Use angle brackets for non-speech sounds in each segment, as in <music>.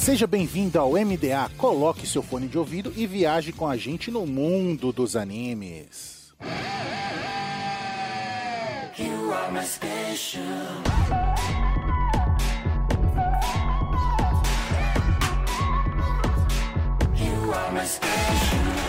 Seja bem-vindo ao MDA. Coloque seu fone de ouvido e viaje com a gente no mundo dos animes. You are my special. You are my.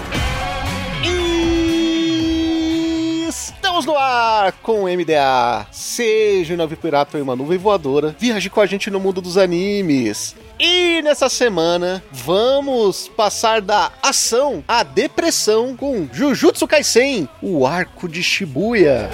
Estamos no ar com o MDA. Seja um nave pirata ou uma nuvem voadora, viaje com a gente no mundo dos animes. E nessa semana vamos passar da ação à depressão com Jujutsu Kaisen, o arco de Shibuya.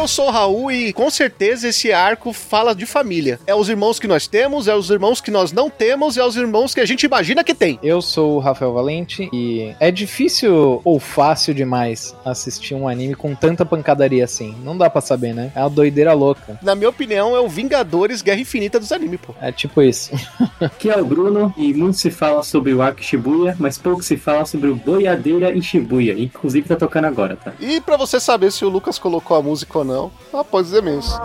Eu sou o Raul e com certeza esse arco fala de família. É os irmãos que nós temos, é os irmãos que nós não temos e é os irmãos que a gente imagina que tem. Eu sou o Rafael Valente e é difícil ou fácil demais assistir um anime com tanta pancadaria assim. Não dá pra saber, né? É uma doideira louca. Na minha opinião, é o Vingadores Guerra Infinita dos animes, pô. É tipo isso. <laughs> Aqui é o Bruno e muito se fala sobre o arco Shibuya, mas pouco se fala sobre o Boiadeira em Shibuya. Inclusive tá tocando agora, tá? E para você saber se o Lucas colocou a música ou não, após os e-mails.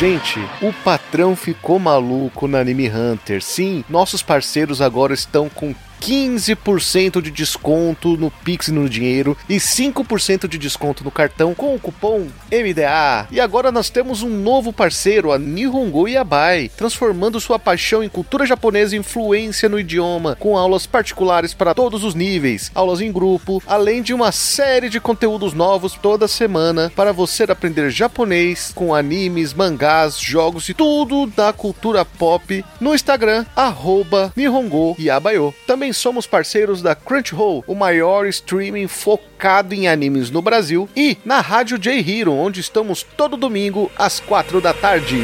Gente, o patrão ficou maluco na Anime Hunter. Sim, nossos parceiros agora estão com 15% de desconto no Pix e no dinheiro e 5% de desconto no cartão com o cupom MDA. E agora nós temos um novo parceiro, a Nihongo Yabai, transformando sua paixão em cultura japonesa e influência no idioma, com aulas particulares para todos os níveis, aulas em grupo, além de uma série de conteúdos novos toda semana para você aprender japonês com animes, mangás, jogos e tudo da cultura pop no Instagram, arroba Nihongo Yabayo. Também somos parceiros da Crunchyroll, o maior streaming focado em animes no Brasil, e na Rádio J Hero, onde estamos todo domingo às quatro da tarde.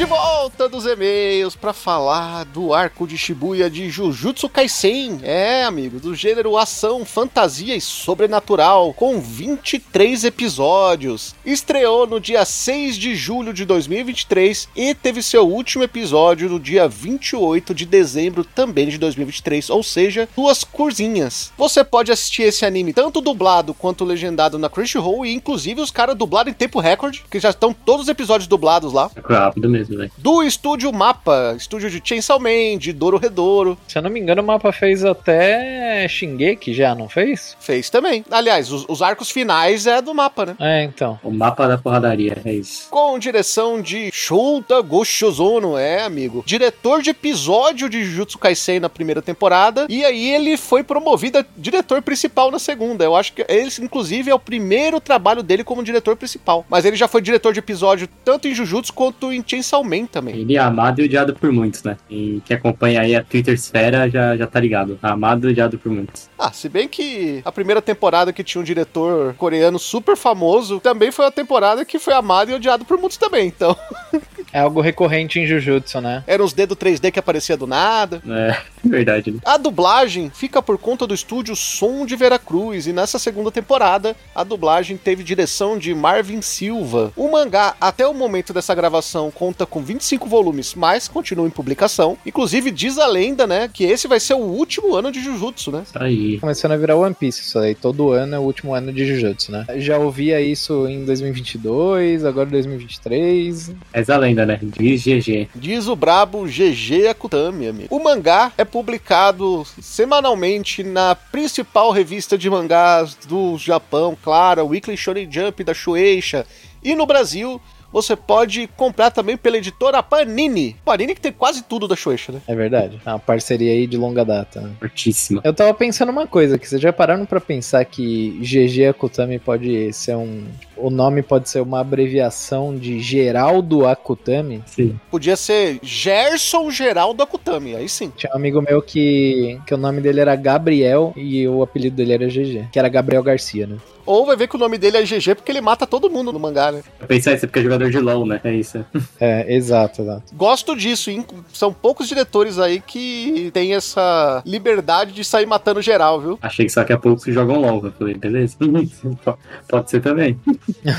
De volta dos e-mails para falar do arco de Shibuya de Jujutsu Kaisen. É, amigo, do gênero ação, fantasia e sobrenatural, com 23 episódios. Estreou no dia 6 de julho de 2023 e teve seu último episódio no dia 28 de dezembro também de 2023, ou seja, duas curzinhas. Você pode assistir esse anime tanto dublado quanto legendado na Crunchyroll e inclusive os caras dublados em tempo recorde, que já estão todos os episódios dublados lá. É rápido mesmo. Do estúdio Mapa, estúdio de Chainsaw Man, de Doro Redouro. Se eu não me engano, o Mapa fez até Shingeki já, não fez? Fez também. Aliás, os, os, arcos finais é do Mapa, né? É, então. O Mapa da Porradaria, é isso. Com direção de Shouta Goshozono, é, amigo. Diretor de episódio de Jujutsu Kaisen na primeira temporada. E aí ele foi promovido a diretor principal na segunda. Eu acho que esse, inclusive, é o primeiro trabalho dele como diretor principal. Mas ele já foi diretor de episódio tanto em Jujutsu quanto em Chainsaw Man também. Ele é amado e odiado por muitos, né? E quem acompanha aí a Twitter Esfera já, já tá ligado. Amado e odiado por muitos. Ah, se bem que a primeira temporada que tinha um diretor coreano super famoso também foi a temporada que foi amado e odiado por muitos também, então. <laughs> É algo recorrente em Jujutsu, né? Eram os dedos 3D que aparecia do nada. É, <laughs> verdade. Né? A dublagem fica por conta do estúdio Som de Veracruz e nessa segunda temporada a dublagem teve direção de Marvin Silva. O mangá, até o momento dessa gravação, conta com 25 volumes, mas continua em publicação. Inclusive diz a lenda, né, que esse vai ser o último ano de Jujutsu, né? Tá aí. Começando a virar One Piece isso aí. Todo ano é o último ano de Jujutsu, né? Já ouvia isso em 2022, agora 2023. Essa lenda, né? Diz GG. Diz o brabo GG Akutami, amigo. O mangá é publicado semanalmente na principal revista de mangás do Japão, claro, Weekly Shonen Jump da Shueisha. E no Brasil, você pode comprar também pela editora Panini. Panini que tem quase tudo da Shueisha, né? É verdade. É uma parceria aí de longa data. Né? Fortíssima. Eu tava pensando uma coisa, que vocês já pararam para pensar que GG Akutami pode ser um... O nome pode ser uma abreviação de Geraldo Akutami? Sim. Podia ser Gerson Geraldo Akutami, aí sim. Tinha um amigo meu que, que o nome dele era Gabriel e o apelido dele era GG, que era Gabriel Garcia, né? Ou vai ver que o nome dele é GG porque ele mata todo mundo no mangá, né? Eu pensei, você porque é jogador de LoL, né? É isso. <laughs> É, exato, exato. Gosto disso, hein? São poucos diretores aí que têm essa liberdade de sair matando geral, viu? Achei que só que a pouco se jogam LoL. Eu falei, beleza. <laughs> Pode ser também.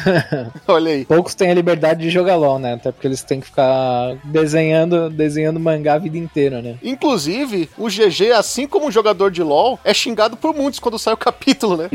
<laughs> Olha aí. Poucos têm a liberdade de jogar LOL, né? Até porque eles têm que ficar desenhando, desenhando mangá a vida inteira, né? Inclusive, o GG, assim como um jogador de LoL, é xingado por muitos quando sai o capítulo, né?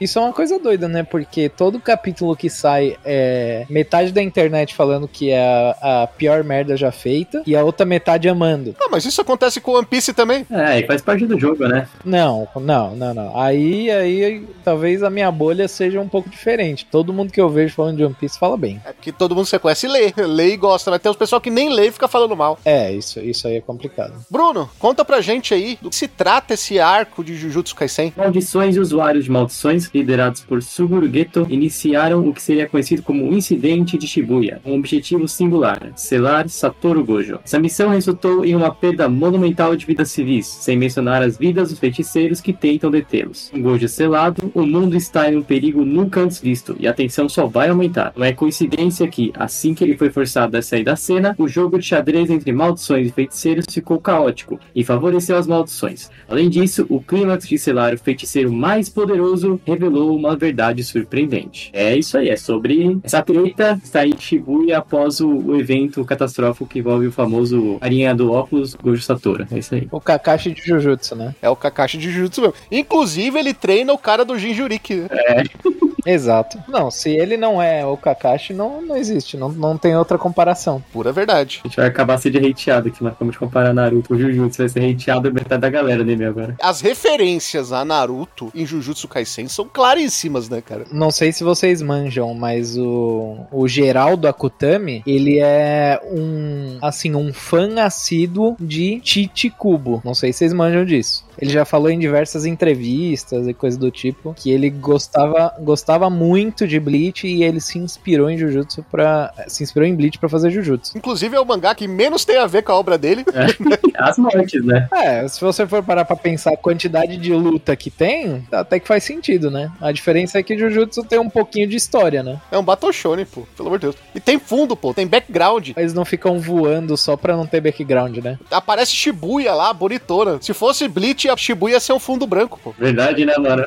Isso é uma coisa doida, né? Porque todo capítulo que sai é metade da internet falando que é a, a pior merda já feita e a outra metade amando. Ah, mas isso acontece com One Piece também. É, e faz parte do jogo, né? Não, não, não, não. Aí, aí, talvez a minha bolha seja um pouco diferente. Todo mundo que eu vejo falando de One Piece fala bem. É porque todo mundo que você conhece lê. Lê e gosta, mas tem os pessoal que nem lê e fica falando mal. É, isso, isso aí é complicado. Bruno, conta pra gente aí do que se trata esse arco de Jujutsu Kaisen. Maldições e usuários de maldições, liderados por Suguru Geto, iniciaram o que seria conhecido como o Incidente de Shibuya, um objetivo singular, selar Satoru Gojo. Essa missão resultou em uma perda monumental de vidas civis, sem mencionar as vidas dos feiticeiros que tentam detê-los. Com Gojo selado, o mundo está em um perigo nunca antes visto, e a tensão só vai aumentar. Não é coincidência que, assim que ele foi forçado a sair da cena, o jogo de xadrez entre maldições e feiticeiros ficou caótico, e favoreceu as maldições. Além disso, o clímax de selar o feiticeiro mais poderoso revelou uma verdade surpreendente. É isso aí, é sobre essa treta está em Shibuya após o, o evento catastrófico que envolve o famoso carinha do óculos Gojo Satoru. É isso aí. O Kakashi de Jujutsu, né? É o Kakashi de Jujutsu mesmo. Inclusive, ele treina o cara do Jinjuriki. né? <laughs> Exato. Não, se ele não é o Kakashi, não, não existe. Não, não tem outra comparação. Pura verdade. A gente vai acabar sendo hateado aqui, mas vamos comparar Naruto com Jujutsu, vai ser hateado metade da galera dele agora. As referências a Naruto em Jujutsu Kaisen são claríssimas, né, cara? Não sei se vocês manjam, mas o, o Geraldo Akutami, ele é um, assim, um fã assíduo de Tite Kubo. Não sei se vocês manjam disso. Ele já falou em diversas entrevistas e coisas do tipo que ele gostava, gostava muito de Bleach e ele se inspirou em Jujutsu para se inspirou em Bleach pra fazer Jujutsu. Inclusive, é o mangá que menos tem a ver com a obra dele. <laughs> As mortes, né? É, se você for parar pra pensar a quantidade de luta que tem, até que faz sentido, né? A diferença é que Jujutsu tem um pouquinho de história, né? É um Battle Shonen, pô. Pelo amor de Deus. E tem fundo, pô. Tem background. Eles não ficam voando só pra não ter background, né? Aparece Shibuya lá, bonitona. Se fosse Bleach, a Shibuya ia ser um fundo branco, pô. Verdade, né, mano?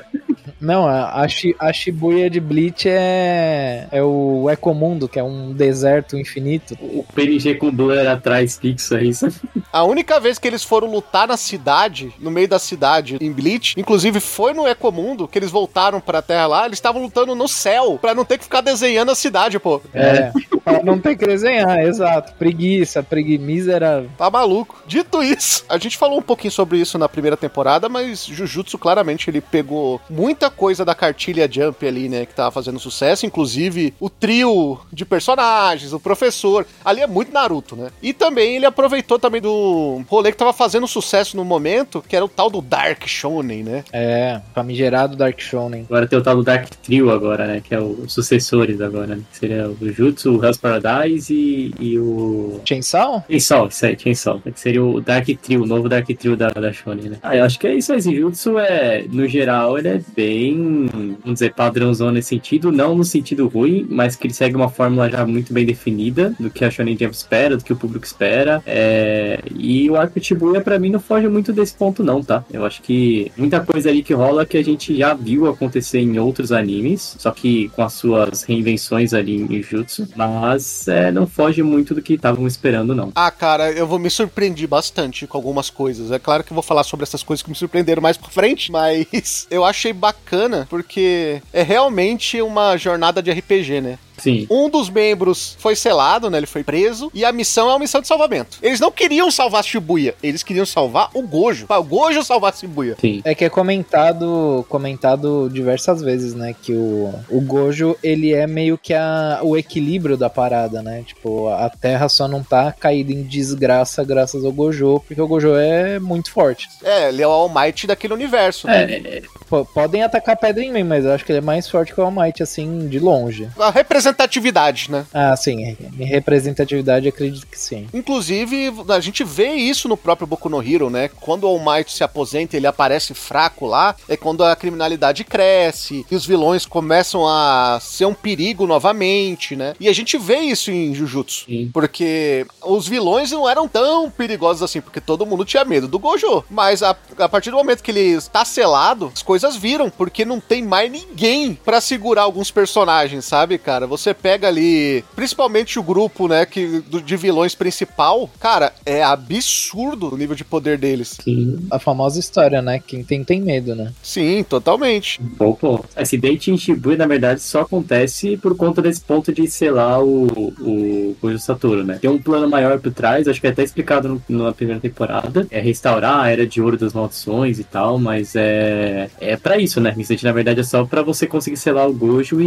Não, a, a, Shi- a Shibuya de Bleach é, é o Ecomundo, que é um deserto infinito. O PNG com blur atrás fixo, é isso. A única vez que eles foram lutar na cidade, no meio da cidade, em Bleach, inclusive foi no Ecomundo, que eles voltaram pra Terra lá, eles estavam lutando no céu, pra não ter que ficar desenhando a cidade, pô. É, pra não ter que desenhar, exato. Preguiça, pregui, miserável. Tá maluco. Dito isso, a gente falou um pouquinho sobre isso na primeira temporada, mas Jujutsu claramente ele pegou muita coisa da cartilha Jump ali, né, que tava fazendo sucesso, inclusive o trio de personagens, o professor, ali é muito Naruto, né? E também ele aproveitou também do rolê que tava fazendo sucesso no momento, que era o tal do Dark Shonen, né? É, famigerado Dark Shonen. Agora tem o tal do Dark Trio agora, né? Que é o- os sucessores agora, né? Que seria o Jutsu, o Hell's Paradise e, e o... Chainsaw? Chainsaw, isso aí, Chainsaw. Que seria o Dark Trio, o novo Dark Trio da, da Shonen, né? Ah, eu acho que é isso aí. assim, Jutsu é, no geral, ele é bem, vamos dizer, padrãozão nesse sentido. Não no sentido ruim, mas que ele segue uma fórmula já muito bem definida do que a Shonen Jump espera, do que o público espera. É, e o arco Shibuya, pra mim, não foge muito desse ponto, não, tá? Eu acho que muita coisa ali que rola que a gente já viu acontecer em outros animes, só que com as suas reinvenções ali em Jutsu. Mas é, não foge muito do que estavam esperando, não. Ah, cara, eu vou me surpreendi bastante com algumas coisas. É claro que eu vou falar sobre essas coisas que me surpreenderam mais pra frente, <laughs> mas eu achei bacana porque é realmente uma jornada de RPG, né? Sim. Um dos membros foi selado, né? Ele foi preso. E a missão é uma missão de salvamento. Eles não queriam salvar Shibuya, eles queriam salvar o Gojo. Pra o Gojo salvar Shibuya. Sim. É que é comentado, comentado diversas vezes, né? Que o, o Gojo, ele é meio que a, o equilíbrio da parada, né? Tipo, a Terra só não tá caída em desgraça graças ao Gojo, porque o Gojo é muito forte. É, ele é o All Might daquele universo. É, Pô, podem atacar pedra em mim, mas eu acho que ele é mais forte que o All Might, assim, de longe. A representação representatividade, né? Ah, sim. Em representatividade, acredito que sim. Inclusive, a gente vê isso no próprio Boku no Hero, né? Quando o All Might se aposenta ele aparece fraco lá, é quando a criminalidade cresce e os vilões começam a ser um perigo novamente, né? E a gente vê isso em Jujutsu. Sim. Porque os vilões não eram tão perigosos assim, porque todo mundo tinha medo do Gojo. Mas a, a partir do momento que ele está selado, as coisas viram, porque não tem mais ninguém pra segurar alguns personagens, sabe, cara? Você pega ali, principalmente o grupo, né, que, do- de vilões principal, cara, é absurdo o nível de poder deles. Sim. A famosa história, né? Quem tem, tem medo, né? Sim, totalmente. Bom ponto. Acidente em Shibuya, na verdade, só acontece por conta desse ponto de selar o, o Gojo Satoru, né? Tem um plano maior por trás, acho que é até explicado no- na primeira temporada. É restaurar a Era de Ouro das Maldições e tal, mas é, é pra isso, né? Incidente, na verdade, é só pra você conseguir selar o Gojo e,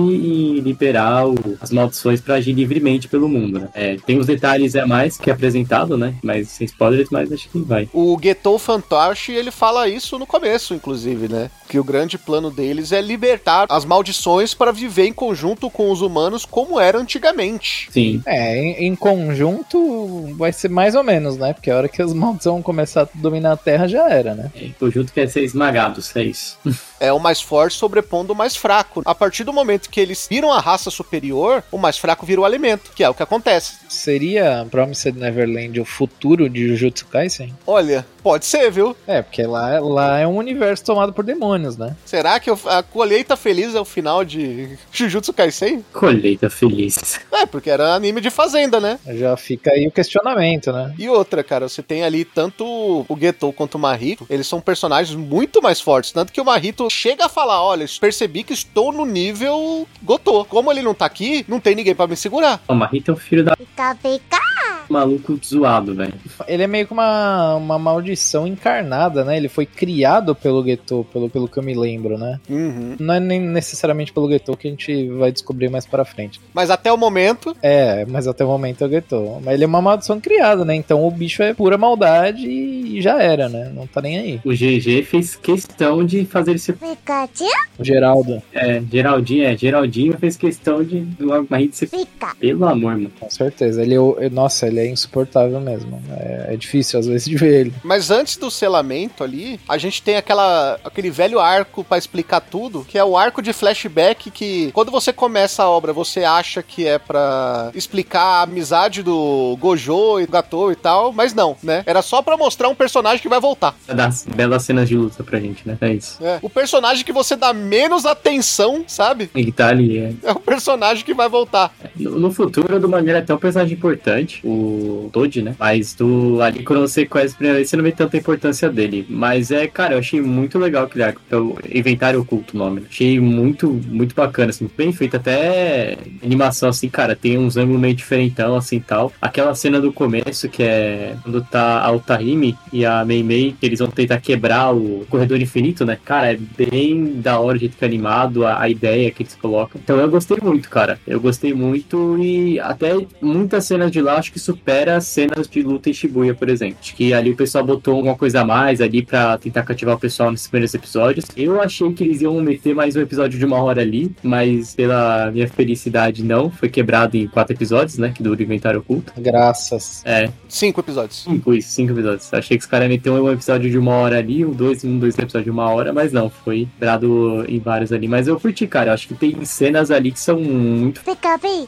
e liberar o- as maldições pra agir livremente pelo mundo, né? É, tem os detalhes a mais que é apresentado, né? Mas sem spoilers, mas acho que vai. O Getou Fantoche, ele fala isso no começo, inclusive, né? Que o grande plano deles é libertar as maldições para viver em conjunto com os humanos como era antigamente. Sim. É, em, em conjunto vai ser mais ou menos, né? Porque a hora que as maldições vão começar a dominar a Terra já era, né? É, conjunto quer ser esmagados, é isso. <laughs> É o mais forte sobrepondo o mais fraco. A partir do momento que eles viram a raça superior, o mais fraco vira o alimento, que é o que acontece. Seria Promised Neverland o futuro de Jujutsu Kaisen? Olha, pode ser, viu? É, porque lá, lá é um universo tomado por demônios, né? Será que a colheita feliz é o final de Jujutsu Kaisen? Colheita feliz. É, porque era anime de fazenda, né? Já fica aí o questionamento, né? E outra, cara, você tem ali tanto o Getou quanto o Mahito, eles são personagens muito mais fortes. Tanto que o Mahito chega a falar: olha, percebi que estou no nível Gotô. Como ele não tá aqui, não tem ninguém pra me segurar. O Marrita é o filho da maluco zoado, velho. Ele é meio que uma, uma maldição encarnada, né? Ele foi criado pelo Getou, pelo, pelo que eu me lembro, né? Uhum. Não é nem necessariamente pelo Getou que a gente vai descobrir mais pra frente. Mas até o momento, É, mas até o momento é o Getou. Mas ele é uma maldição criada, né? Então o bicho é pura maldade e já era, né? Não tá nem aí. O GG fez questão de fazer esse. O Geraldo, É, Geraldinho, é, Geraldinho fez questão de do ser. Pelo amor, mano. com certeza. Ele é, o- nossa, ele é insuportável mesmo. É, é difícil às vezes de ver ele. mas antes do selamento ali, a gente tem aquela, aquele velho arco pra explicar tudo, que é o arco de flashback que quando você começa a obra, você acha que é pra explicar a amizade do Gojo e do Gatou e tal, mas não, né? Era só pra mostrar um personagem que vai voltar. Das belas cenas de luta pra gente, né? É isso. É. O personagem que você dá menos atenção, sabe? E que tá ali, é. É o personagem que vai voltar. No, no futuro, do maneira até um personagem importante, o Toad, né? Mas do, ali quando você conhece primeira você não vê tanta importância dele. Mas é, cara, eu achei muito legal aquele arco, que é o Inventário Oculto o nome. né? Achei muito, muito bacana, assim, bem feito. Até animação, assim, cara, tem uns ângulos meio diferentão, assim, tal. Aquela cena do começo, que é quando tá a Otahime e a Mei Mei, que eles vão tentar quebrar o corredor infinito, né? Cara, é bem da hora o jeito que é animado, a, a ideia que eles colocam. Então eu gostei muito, cara. Eu gostei muito e até muitas cenas de lá acho que supera as cenas de luta em Shibuya, por exemplo. Acho que ali o pessoal botou alguma coisa a mais ali pra tentar cativar o pessoal nesses primeiros episódios. Eu achei que eles iam meter mais um episódio de uma hora ali, mas pela minha felicidade não. Foi quebrado em quatro episódios, né? Que dura o inventário oculto. Graças. É, cinco episódios. Cinco, isso, cinco episódios. Achei que os caras iam meter um episódio de uma hora ali, um, dois, um, dois episódios de uma hora, mas não, foi quebrado em vários ali. Mas eu curti, cara. Eu acho que tem cenas ali que são muito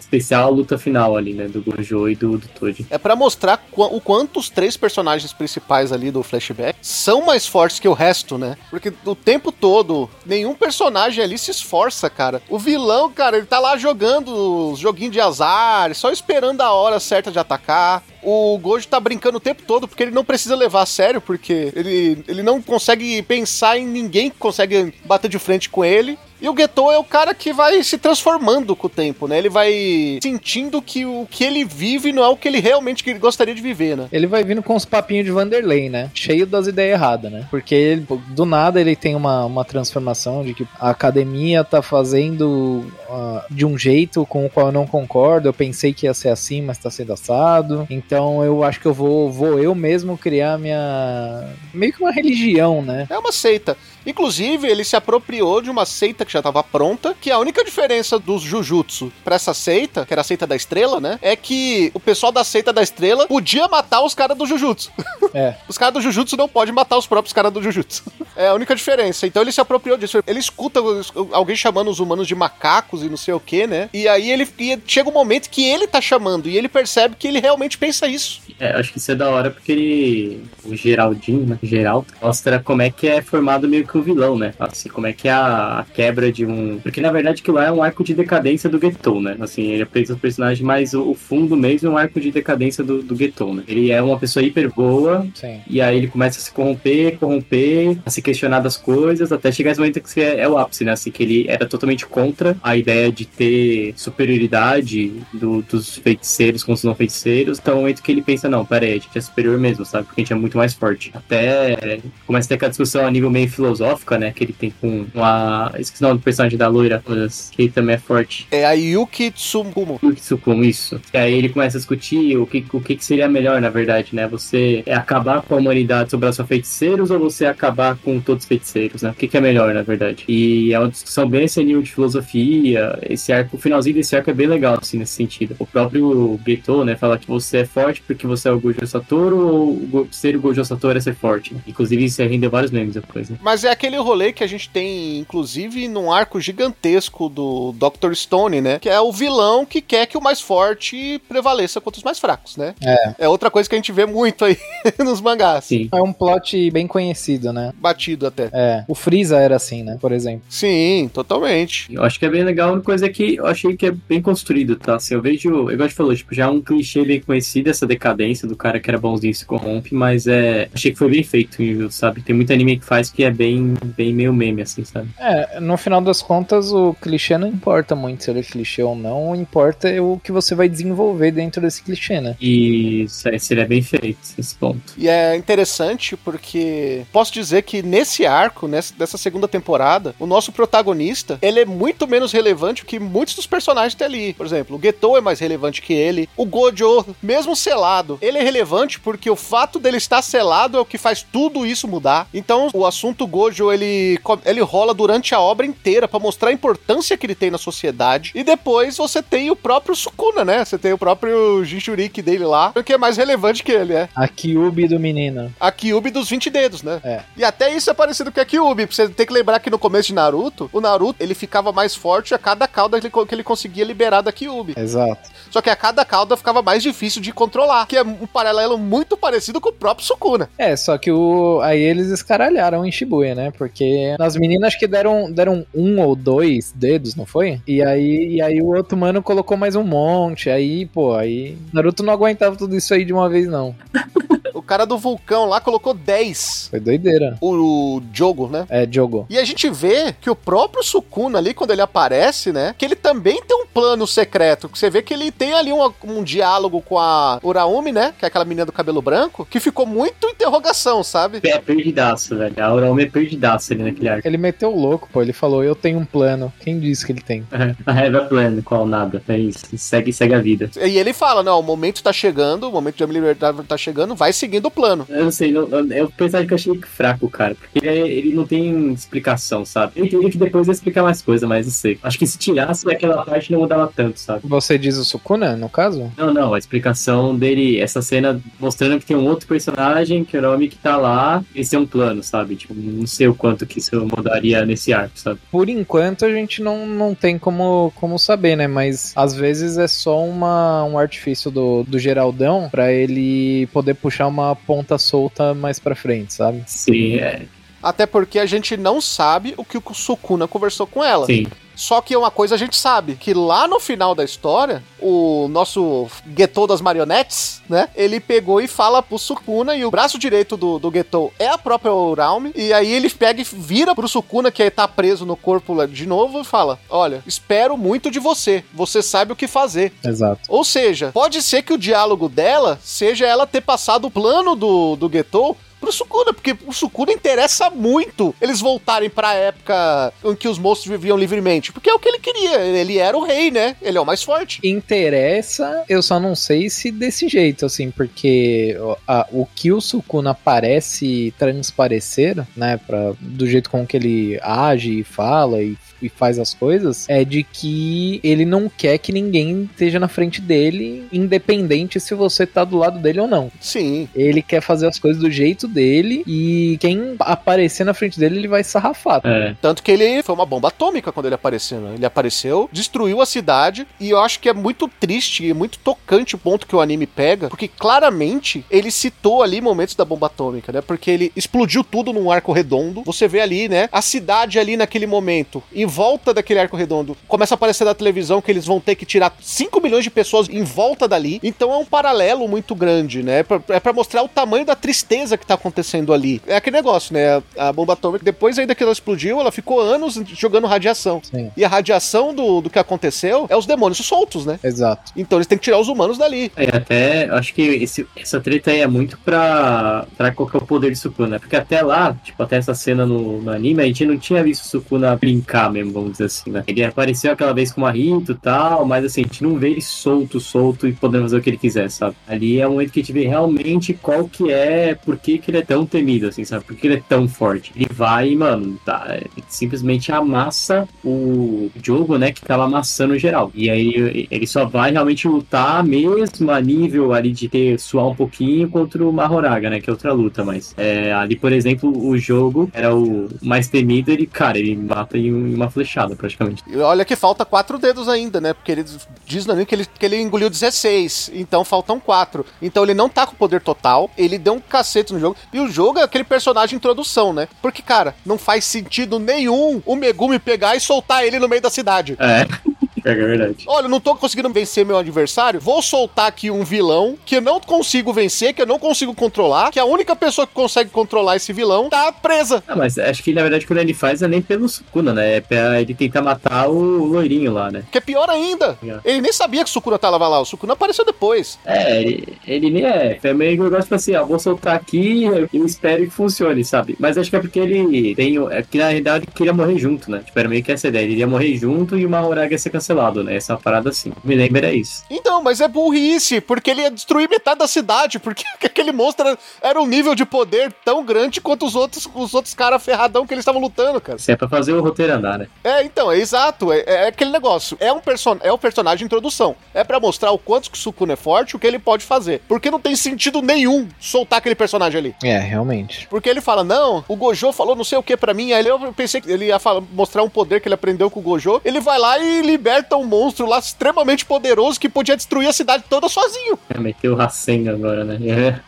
especial a luta final ali, né? Do Gojo e do, do Toad. É pra mostrar o quanto os três personagens principais ali do flashback são mais fortes que o resto, né? Porque o tempo todo, nenhum personagem ali se esforça, cara. O vilão, cara, ele tá lá jogando os joguinhos de azar, só esperando a hora certa de atacar. O Gojo tá brincando o tempo todo porque ele não precisa levar a sério, porque ele, ele não consegue pensar em ninguém que consegue bater de frente com ele. E o Getou é o cara que vai se transformando com o tempo, né? Ele vai sentindo que o que ele vive não é o que ele realmente gostaria de viver, né? Ele vai vindo com os papinhos de Vanderlei, né? Cheio das ideias erradas, né? Porque ele, do nada ele tem uma, uma transformação de que a academia tá fazendo ah, de um jeito com o qual eu não concordo. Eu pensei que ia ser assim, mas tá sendo assado. Então Então eu acho que eu vou, vou eu mesmo criar minha. meio que uma religião, né? É uma seita. Inclusive, ele se apropriou de uma seita que já estava pronta, que a única diferença dos Jujutsu para essa seita, que era a seita da estrela, né? É que o pessoal da seita da estrela podia matar os caras do Jujutsu. É. <laughs> os caras do Jujutsu não podem matar os próprios caras do Jujutsu. <laughs> É a única diferença. Então ele se apropriou disso. Ele escuta alguém chamando os humanos de macacos e não sei o que, né? E aí ele e chega um momento que ele tá chamando e ele percebe que ele realmente pensa isso. É, acho que isso é da hora porque ele. O Geraldinho, né? Geraldo, mostra como é que é formado meio que o vilão, né? Assim, como é que é a, a quebra de um. Porque na verdade aquilo lá é um arco de decadência do Getou, né? Assim, ele apresenta o personagem, mas o, o, fundo mesmo é um arco de decadência do, do Getou, né? Ele é uma pessoa hiper boa, Sim. e aí ele começa a se corromper, corromper, a se questionar das coisas, até chegar esse momento que é, é o ápice, né? Assim, que ele era totalmente contra a ideia de ter superioridade do, dos feiticeiros com os não feiticeiros. Então, é o momento que ele pensa, não, pera aí, a gente é superior mesmo, sabe? Porque a gente é muito mais forte. Até começa a ter aquela discussão a nível meio filosófica, né? Que ele tem com a. Esqueci nome do personagem da loira, que também é forte. É a Yuki Tsukumo. Yuki Tsukumo, isso. E aí ele começa a discutir o que, o que seria melhor, na verdade, né? Você é acabar com a humanidade sobre só feiticeiros ou você acabar com todos os feiticeiros, né? O que, que é melhor, na verdade? E é uma discussão bem esse nível de filosofia. Esse arco, o finalzinho desse arco é bem legal, assim, nesse sentido. O próprio Geto, né, fala que você é forte porque você é o Gojo Satoru ou ser o Gojo Satoru é ser forte. Inclusive, isso rendeu vários memes depois, né? Mas é aquele rolê que a gente tem, inclusive, num arco gigantesco do Dr. Stone, né? Que é o vilão que quer que o mais forte prevaleça contra os mais fracos, né? É. É outra coisa que a gente vê muito aí <laughs> nos mangás. Sim. É um plot bem conhecido, né? Batido até. É. O Freeza era assim, né? Por exemplo. Sim, totalmente. Eu acho que é bem legal, uma coisa que eu achei que é bem construído, tá? Assim, eu vejo, igual a gente falou, tipo, já é um clichê bem conhecido essa decadência do cara que era bonzinho e se corrompe, mas é. Achei que foi bem feito, sabe? Tem muito anime que faz que é bem, bem meio meme, assim, sabe? É, no final das contas, o clichê não importa muito se ele é clichê ou não, importa é o que você vai desenvolver dentro desse clichê, né? E seria bem feito esse ponto. E é interessante porque posso dizer que nesse arco, nessa, dessa segunda temporada, o nosso protagonista, ele é muito menos relevante que muitos dos personagens tem ali. Por exemplo, o Getou é mais relevante que ele. O Gojo, mesmo selado, ele é relevante porque o fato dele estar selado é o que faz tudo isso mudar. Então, o assunto Gojo, ele, ele rola durante a obra inteira para mostrar a importância que ele tem na sociedade. E depois você tem o próprio Sukuna, né? Você tem o próprio Jinchuriki dele lá, que é mais relevante que ele, é. A Kyubi do menino. A Kyubi dos 20 dedos, né? É. E até isso é parecido com a Kyubi. Você tem que lembrar que no começo de Naruto, o Naruto, ele ficava mais forte a cada cauda que ele conseguia liberar da Kyubi. Exato. Só que a cada cauda ficava mais difícil de controlar, que é um paralelo muito parecido com o próprio Sukuna. É, só que o aí eles escaralharam em Shibuya, né? Porque nas meninas que deram, deram um ou dois dedos, não foi? E aí, e aí o outro mano colocou mais um monte. Aí, pô, aí Naruto não aguentava tudo isso aí de uma vez, não. <laughs> O cara do vulcão lá colocou 10. Foi doideira. O, o Jogo, né? É, Jogo. E a gente vê que o próprio Sukuna ali, quando ele aparece, né? Que ele também tem um plano secreto. Que você vê que ele tem ali um, um diálogo com a Uraumi, né? Que é aquela menina do cabelo branco, que ficou muito interrogação, sabe? É perdidaço, velho. A Uraumi é perdidaço ali naquele arco. Ele meteu o louco, pô. Ele falou, eu tenho um plano. Quem disse que ele tem? I <laughs> have a plan. Qual nada. É isso. Segue, segue a vida. E ele fala, não, o momento tá chegando, o momento de me libertar tá chegando, vai seguindo o plano. Eu não sei, eu, eu pensava que eu achei fraco, cara. Porque ele, ele não tem explicação, sabe? Eu entendi que depois ia explicar mais coisa, mas não sei. Acho que se tirasse aquela parte não mudava tanto, sabe? Você diz o Sukuna, no caso? Não, não, a explicação dele, essa cena mostrando que tem um outro personagem, que é o nome que tá lá, esse é um plano, sabe? Tipo, não sei o quanto que isso mudaria nesse arco, sabe? Por enquanto a gente não, não tem como, como saber, né? Mas às vezes é só uma, um artifício do, do Geraldão para ele poder puxar uma ponta solta mais pra frente, sabe? Sim, é. Até porque a gente não sabe o que o Sukuna conversou com ela. Sim. Só que uma coisa a gente sabe, que lá no final da história, o nosso Getou das marionetes, né? Ele pegou e fala pro Sukuna e o braço direito do, do Getou é a própria Uraume. E aí ele pega e vira pro Sukuna, que tá preso no corpo de novo, e fala: Olha, espero muito de você. Você sabe o que fazer. Exato. Ou seja, pode ser que o diálogo dela seja ela ter passado o plano do, do Getou pro Sukuna, porque o Sukuna interessa muito eles voltarem pra época em que os monstros viviam livremente, porque é o que ele queria, ele era o rei, né? Ele é o mais forte. Interessa, eu só não sei se desse jeito, assim, porque a- o que o Sukuna parece transparecer, né, pra, do jeito com que ele age e fala e e faz as coisas, é de que ele não quer que ninguém esteja na frente dele, independente se você tá do lado dele ou não. Sim. Ele quer fazer as coisas do jeito dele e quem aparecer na frente dele, ele vai sarrafar. É. Tanto que ele foi uma bomba atômica quando ele apareceu, né? Ele apareceu, destruiu a cidade, e eu acho que é muito triste e muito tocante o ponto que o anime pega, porque claramente ele citou ali momentos da bomba atômica, né? Porque ele explodiu tudo num arco redondo. Você vê ali, né? A cidade ali naquele momento, em volta daquele arco redondo, começa a aparecer na televisão que eles vão ter que tirar 5 milhões de pessoas em volta dali. Então é um paralelo muito grande, né? É pra mostrar o tamanho da tristeza que tá acontecendo ali. É aquele negócio, né? A bomba atômica, depois ainda que ela explodiu, ela ficou anos jogando radiação. Sim. E a radiação do, do que aconteceu é os demônios soltos, né? Exato. Então eles têm que tirar os humanos dali. É, até acho que esse- essa treta aí é muito pra, pra qual que é o poder de Sukuna, né? Porque até lá, tipo, até essa cena no, no anime, a gente não tinha visto Sukuna brincar mesmo, vamos dizer assim, né? Ele apareceu aquela vez com a Rito e tal, mas assim, a gente não vê ele solto, solto e podendo fazer o que ele quiser, sabe? Ali é um momento que a gente vê realmente qual que é, por que, que ele é tão temido, assim, sabe? Por que ele é tão forte. Ele vai, mano, tá, simplesmente amassa o jogo, né, que tava amassando geral. E aí ele só vai realmente lutar mesmo a nível ali de ter suar um pouquinho contra o Mahoraga, né, que é outra luta, mas é, ali, por exemplo, o jogo era o mais temido, ele, cara, ele mata em um- em uma flechada, praticamente. E olha que falta quatro dedos ainda, né? Porque ele diz no anime que ele, que ele engoliu 16, então faltam quatro. Então ele não tá com poder total, ele deu um cacete no jogo. E o jogo é aquele personagem introdução, né? Porque, cara, não faz sentido nenhum o Megumi pegar e soltar ele no meio da cidade. É, é verdade. Olha, eu não tô conseguindo vencer meu adversário. Vou soltar aqui um vilão que eu não consigo vencer, que eu não consigo controlar, que a única pessoa que consegue controlar esse vilão tá presa. Ah, mas acho que na verdade quando ele faz é nem pelo Sukuna, né? É pra ele tentar matar o loirinho lá, né? Que é pior ainda. Yeah. Ele nem sabia que o Sukuna tava lá. O Sukuna apareceu depois. É, ele, ele nem é. É meio que eu gosto assim, ó, vou soltar aqui e espero que funcione, sabe? Mas acho que é porque ele tem. É que na realidade ele queria morrer junto, né? Tipo, era meio que essa ideia. Ele iria morrer junto e o Mahoraga ia ser cancelado, né? Essa parada assim. Me lembra isso. Então, mas é burrice, porque ele ia destruir metade da cidade, porque <laughs> aquele monstro era, era um nível de poder tão grande quanto os outros, os outros caras ferradão que eles estavam lutando, cara. Isso é pra fazer o roteiro andar, né? É, então, é exato, é, é aquele negócio. É um, person é um personagem de introdução. É pra mostrar o quanto que o Sukuna é forte, o que ele pode fazer. Porque não tem sentido nenhum soltar aquele personagem ali. É, realmente. Porque ele fala, não, o Gojo falou não sei o que pra mim. Aí eu pensei que ele ia falar- mostrar um poder que ele aprendeu com o Gojo. Ele vai lá e liberta um monstro lá extremamente poderoso que podia destruir a cidade toda sozinho. É, meteu o Rasengan agora, né? É.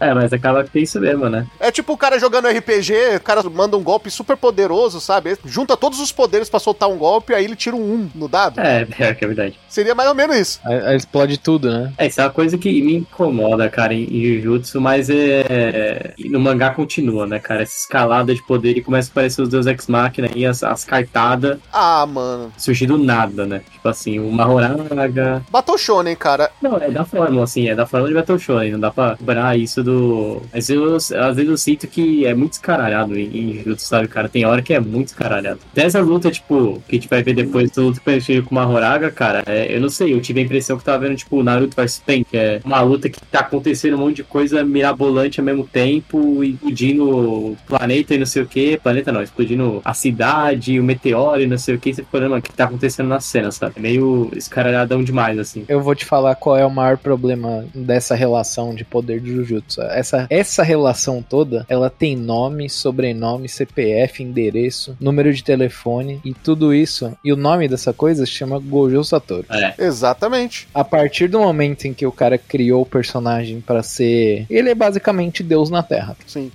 <laughs> é, mas acaba que tem isso mesmo, né? É tipo o cara jogando RPG, o cara manda um golpe super poderoso, sabe? Junta todos os poderes pra soltar um golpe, aí ele tira um 1 no dado. É, pior que é verdade. Seria mais ou menos isso. Aí, aí explode tudo, né? É, isso é uma coisa que me incomoda, cara, em, em Jujutsu, mas é. e No mangá continua, né, cara? Essa escalada de poder e começa a aparecer os Deus Ex Machina e as, as cartadas Ah, mano. surgir do nada, né? Tipo assim, o Mahoraga. Battle Shonen, cara. Não, é da fórmula, assim, é da fórmula de Battle Shonen, não dá pra cobrar isso do. Mas eu, às vezes eu sinto que é muito escaralhado em, Jujutsu, sabe, cara? Tem hora que é muito escaralhado. Dessa luta, tipo, que a gente vai ver depois da luta com o Mahoraga, cara, é, eu não sei, eu tive a impressão que tava vendo, tipo, Naruto vs Pen, que é uma luta que tá acontecendo um monte de coisa mirabolante ao mesmo tempo, explodindo o planeta e não sei o que. Planeta não, explodindo a cidade, o meteoro e não sei o que. Você fica olhando, o que tá acontecendo na cena, sabe? É meio escaralhadão demais, assim. Eu vou te falar qual é o maior problema dessa relação de poder de Jujutsu. Essa, essa relação toda, ela tem nome, sobrenome, CPF, endereço, número de telefone e tudo isso. E o nome dessa coisa se chama Gojo Satoru. É. Exatamente. A partir do momento em que o cara criou o personagem pra ser. Ele é basicamente Deus na Terra. Sim.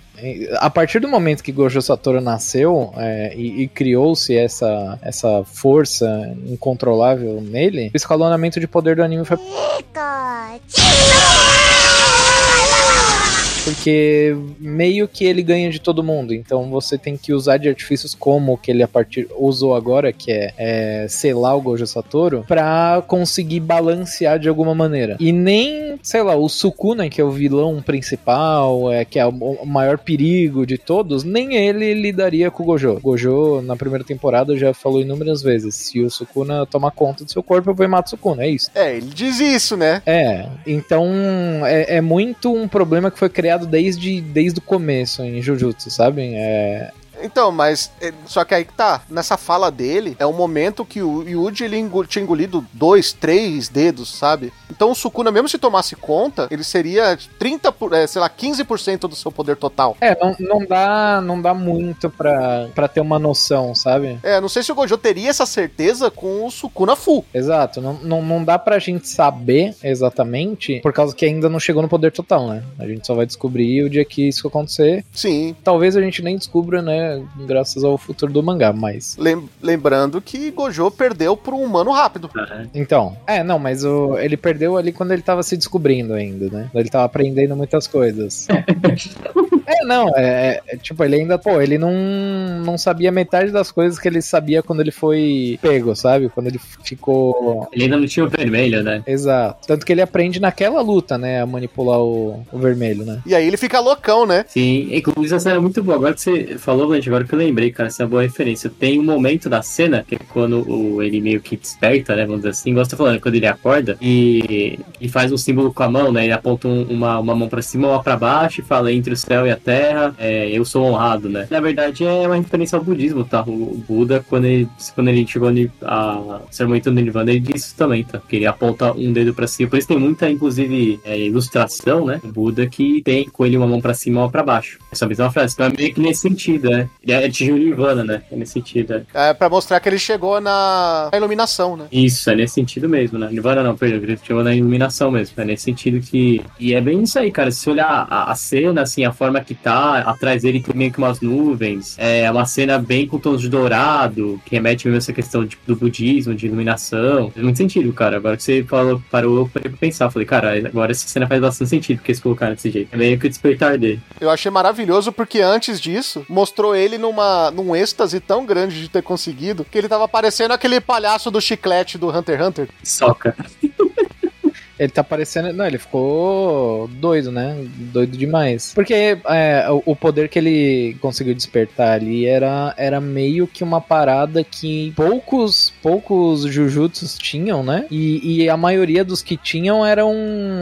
A partir do momento que Gojo Satoru nasceu é, e, e criou-se essa, essa força incontrolável nele, o escalonamento de poder do anime foi porque meio que ele ganha de todo mundo. Então você tem que usar de artifícios como o que ele a partir usou agora, que é, é selar o Gojo Satoru, pra conseguir balancear de alguma maneira. E nem, sei lá, o Sukuna, que é o vilão principal, é que é o maior perigo de todos, nem ele lidaria com o Gojo. Gojo, na primeira temporada, já falou inúmeras vezes: se o Sukuna tomar conta do seu corpo, eu vou matar o Sukuna. É isso. É, ele diz isso, né? É, então é, é muito um problema que foi criado desde, desde o começo em Jujutsu, sabe? É, então, mas é, só que aí que tá, nessa fala dele, é o momento que o Yuji ele engol, tinha engolido dois, três dedos, sabe? Então o Sukuna, mesmo se tomasse conta, ele seria 30, por, é, sei lá, 15% do seu poder total. É, não, não dá não dá muito pra, pra ter uma noção, sabe? É, não sei se o Gojo teria essa certeza com o Sukuna full. Exato, não, não, não dá pra gente saber exatamente, por causa que ainda não chegou no poder total, né? A gente só vai descobrir o dia que isso acontecer. Sim. Talvez a gente nem descubra, né? Graças ao futuro do mangá, mas. Lembrando que Gojo perdeu por um humano rápido. Então, é, não, mas o, ele perdeu ali quando ele tava se descobrindo ainda, né? Ele tava aprendendo muitas coisas. <laughs> É, não, é, é, tipo, ele ainda, pô, ele não, não sabia metade das coisas que ele sabia quando ele foi pego, sabe? Quando ele ficou. Ele ainda não tinha o vermelho, né? Exato. Tanto que ele aprende naquela luta, né? A manipular o, o vermelho, né? E aí ele fica loucão, né? Sim, inclusive essa cena é muito boa. Agora que você falou, gente, agora que eu lembrei, cara, essa é uma boa referência. Tem um momento da cena que é quando o, ele meio que desperta, né? Vamos dizer assim, gosta falando, quando ele acorda e, e faz um símbolo com a mão, né? Ele aponta um, uma, uma mão pra cima, uma pra baixo e fala entre o céu e a terra, é, eu sou honrado, né? Na verdade é uma referência ao budismo, tá? O Buda, quando ele, quando ele chegou ali a ser muito do Nirvana, ele disse isso também, tá? Que ele aponta um dedo pra cima. Por isso tem muita, inclusive, é, ilustração, né? O Buda que tem com ele uma mão pra cima e uma pra baixo. Essa mesma frase. Então é meio que nesse sentido, né? Ele atingiu o Nirvana, né? É nesse sentido. É. é pra mostrar que ele chegou na iluminação, né? Isso, é nesse sentido mesmo, né? Nirvana não, perdão, ele chegou na iluminação mesmo. É nesse sentido que. E é bem isso aí, cara. Se olhar a, a cena, assim, a forma que tá, atrás dele tem meio que umas nuvens. É uma cena bem com tons de dourado, que remete mesmo a essa questão de, do budismo, de iluminação. Faz muito sentido, cara. Agora que você falou, parou, eu parei pra pensar. Falei, cara, agora essa cena faz bastante sentido porque eles colocaram desse jeito. É meio que o despertar dele. Eu achei maravilhoso porque antes disso, mostrou ele numa, num êxtase tão grande de ter conseguido que ele tava parecendo aquele palhaço do chiclete do Hunter x Hunter. Soca. <laughs> Ele tá parecendo. Não, ele ficou doido, né? Doido demais. Porque é, o poder que ele conseguiu despertar ali era, era meio que uma parada que poucos poucos Jujutsus tinham, né? E, e a maioria dos que tinham eram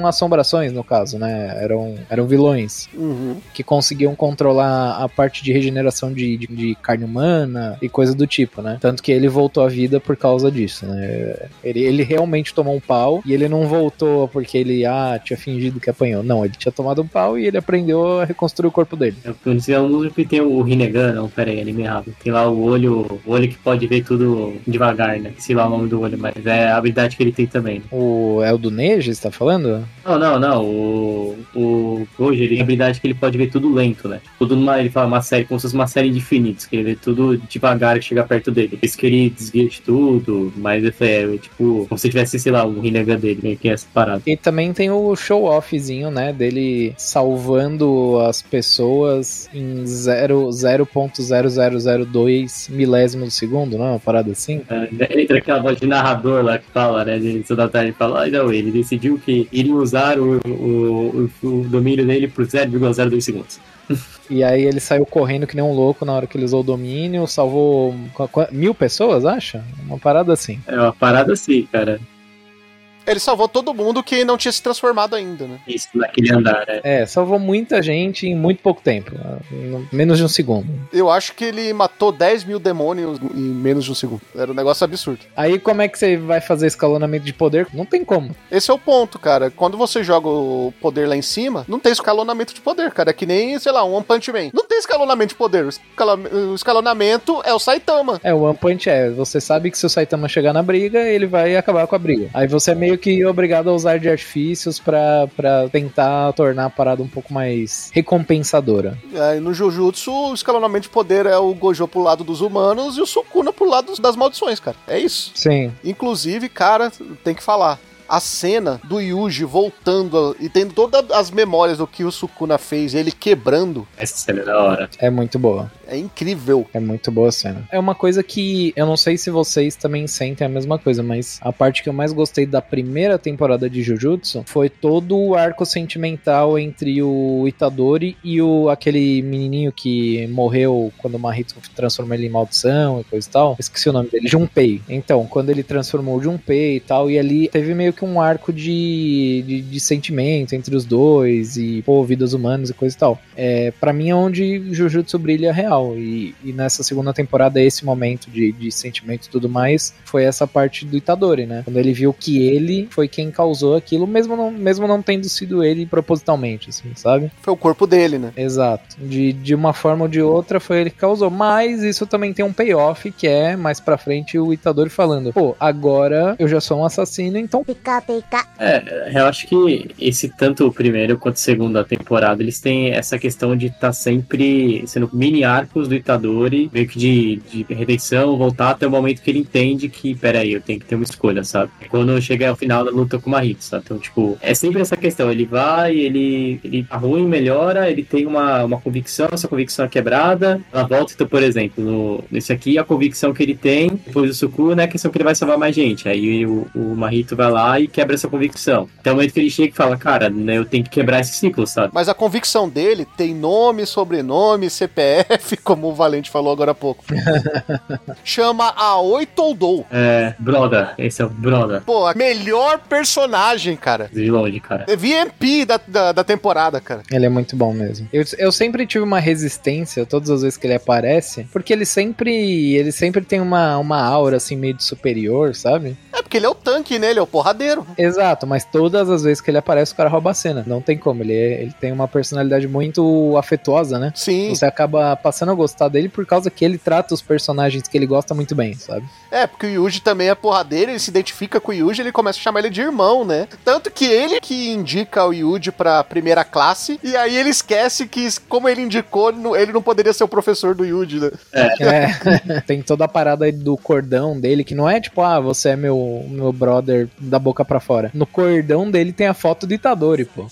assombrações, no caso, né? Eram, eram vilões. Uhum. Que conseguiam controlar a parte de regeneração de, de, de, carne humana e coisa do tipo, né? Tanto que ele voltou à vida por causa disso, né? Ele, ele realmente tomou um pau e ele não voltou porque ele ah, tinha fingido que apanhou. Não, ele tinha tomado um pau e ele aprendeu a reconstruir o corpo dele. Eu um músico que tem o Rinnegan, não, pera aí, anime errado. Tem lá o olho, o olho que pode ver tudo devagar, né? Sei lá o nome do olho, mas é a habilidade que ele tem também. Né? O, é o do Neji, você tá falando? Não, não, não. O, o hoje ele tem a habilidade que ele pode ver tudo lento, né? Tudo numa, ele fala uma série, como se fosse uma série de infinitos, que ele vê tudo devagar e chega perto dele. Por isso que ele desvia de tudo, mas é, é tipo, como se tivesse, sei lá, o Rinnegan dele, meio que essa parada. E também tem o show-offzinho, né? Dele salvando as pessoas em 0.0002 milésimo do segundo, não é uma parada assim? É, entra aquela voz de narrador lá que fala, né? De da tarde fala, ah, não, ele decidiu que iria usar o, o, o, o domínio dele por 0,02 segundos. E aí ele saiu correndo que nem um louco na hora que ele usou o domínio, salvou mil pessoas, acha? Uma parada assim. É uma parada assim, cara. Ele salvou todo mundo que não tinha se transformado ainda, né? Isso, naquele andar, né? É, salvou muita gente em muito pouco tempo. Menos de um segundo. Eu acho que ele matou 10 mil demônios em menos de um segundo. Era um negócio absurdo. Aí como é que você vai fazer escalonamento de poder? Não tem como. Esse é o ponto, cara. Quando você joga o poder lá em cima, não tem escalonamento de poder, cara. É que nem, sei lá, um One Punch Man. Não tem escalonamento de poder. O escalonamento é o Saitama. É, o One Punch é. Você sabe que se o Saitama chegar na briga, ele vai acabar com a briga. Aí você é meio meio que obrigado a usar de artifícios para tentar tornar a parada um pouco mais recompensadora. É, no Jujutsu, o escalonamento de poder é o Gojo pro lado dos humanos e o Sukuna pro lado das maldições, cara. É isso. Sim. Inclusive, cara, tem que falar a cena do Yuji voltando e tendo todas as memórias do que o Sukuna fez, ele quebrando. Essa cena é da hora. É muito boa. É incrível. É muito boa a cena. É uma coisa que eu não sei se vocês também sentem a mesma coisa, mas a parte que eu mais gostei da primeira temporada de Jujutsu foi todo o arco sentimental entre o Itadori e o aquele menininho que morreu quando o Mahito transformou ele em maldição e coisa e tal. Esqueci o nome dele, Junpei. Então, quando ele transformou o Junpei e tal, e ali teve meio que um arco de, de, de sentimento entre os dois e, pô, vidas humanas e coisa e tal. É, para mim é onde Jujutsu brilha real. E, e nessa segunda temporada, esse momento de, de sentimento e tudo mais foi essa parte do Itadori, né? Quando ele viu que ele foi quem causou aquilo, mesmo não, mesmo não tendo sido ele propositalmente, assim, sabe? Foi o corpo dele, né? Exato. De, de uma forma ou de outra foi ele que causou. Mas isso também tem um payoff que é mais pra frente o Itadori falando: pô, agora eu já sou um assassino, então. Pica, pica. É, eu acho que esse tanto o primeiro quanto a segunda temporada, eles têm essa questão de estar tá sempre sendo mini arcos do Itadori, meio que de, de redenção, voltar até o momento que ele entende que, peraí, eu tenho que ter uma escolha, sabe? Quando chega ao final da luta com o Mahito, sabe? Então, tipo, é sempre essa questão, ele vai, ele, ele tá ruim, melhora, ele tem uma, uma convicção, essa convicção é quebrada, ela volta, então, por exemplo, no, nesse aqui, a convicção que ele tem, depois do Sukuna, né, é a questão que ele vai salvar mais gente, aí o, o Mahito vai lá e quebra essa convicção. Até o momento que ele chega e fala, cara, né, eu tenho que quebrar esse ciclo, sabe? Mas a convicção dele tem nome, sobrenome, CPF, como o Valente falou agora há pouco. <laughs> Chama a Oitoldou. É, Broda, esse é o Broda. Pô, a melhor personagem, cara. De longe, cara. É VMP da, da, da temporada, cara. Ele é muito bom mesmo. Eu, eu sempre tive uma resistência todas as vezes que ele aparece, porque ele sempre ele sempre tem uma, uma aura assim meio de superior, sabe? É porque ele é o tanque, né? Ele é o porradeiro. Exato, mas todas as vezes que ele aparece, o cara rouba a cena. Não tem como. Ele, é- ele tem uma personalidade muito afetuosa, né? Sim. Você acaba passando a gostar dele por causa que ele trata os personagens que ele gosta muito bem, sabe? É, porque o Yuji também é porradeiro, ele se identifica com o Yuji, ele começa a chamar ele de irmão, né? Tanto que ele que indica o Yuji pra primeira classe, e aí ele esquece que, como ele indicou, não- ele não poderia ser o professor do Yuji, né? É, <laughs> tem toda a parada aí do cordão dele, que não é tipo, ah, você é meu, meu brother da boca pra fora. No cordão dele tem a foto do Itadori, pô.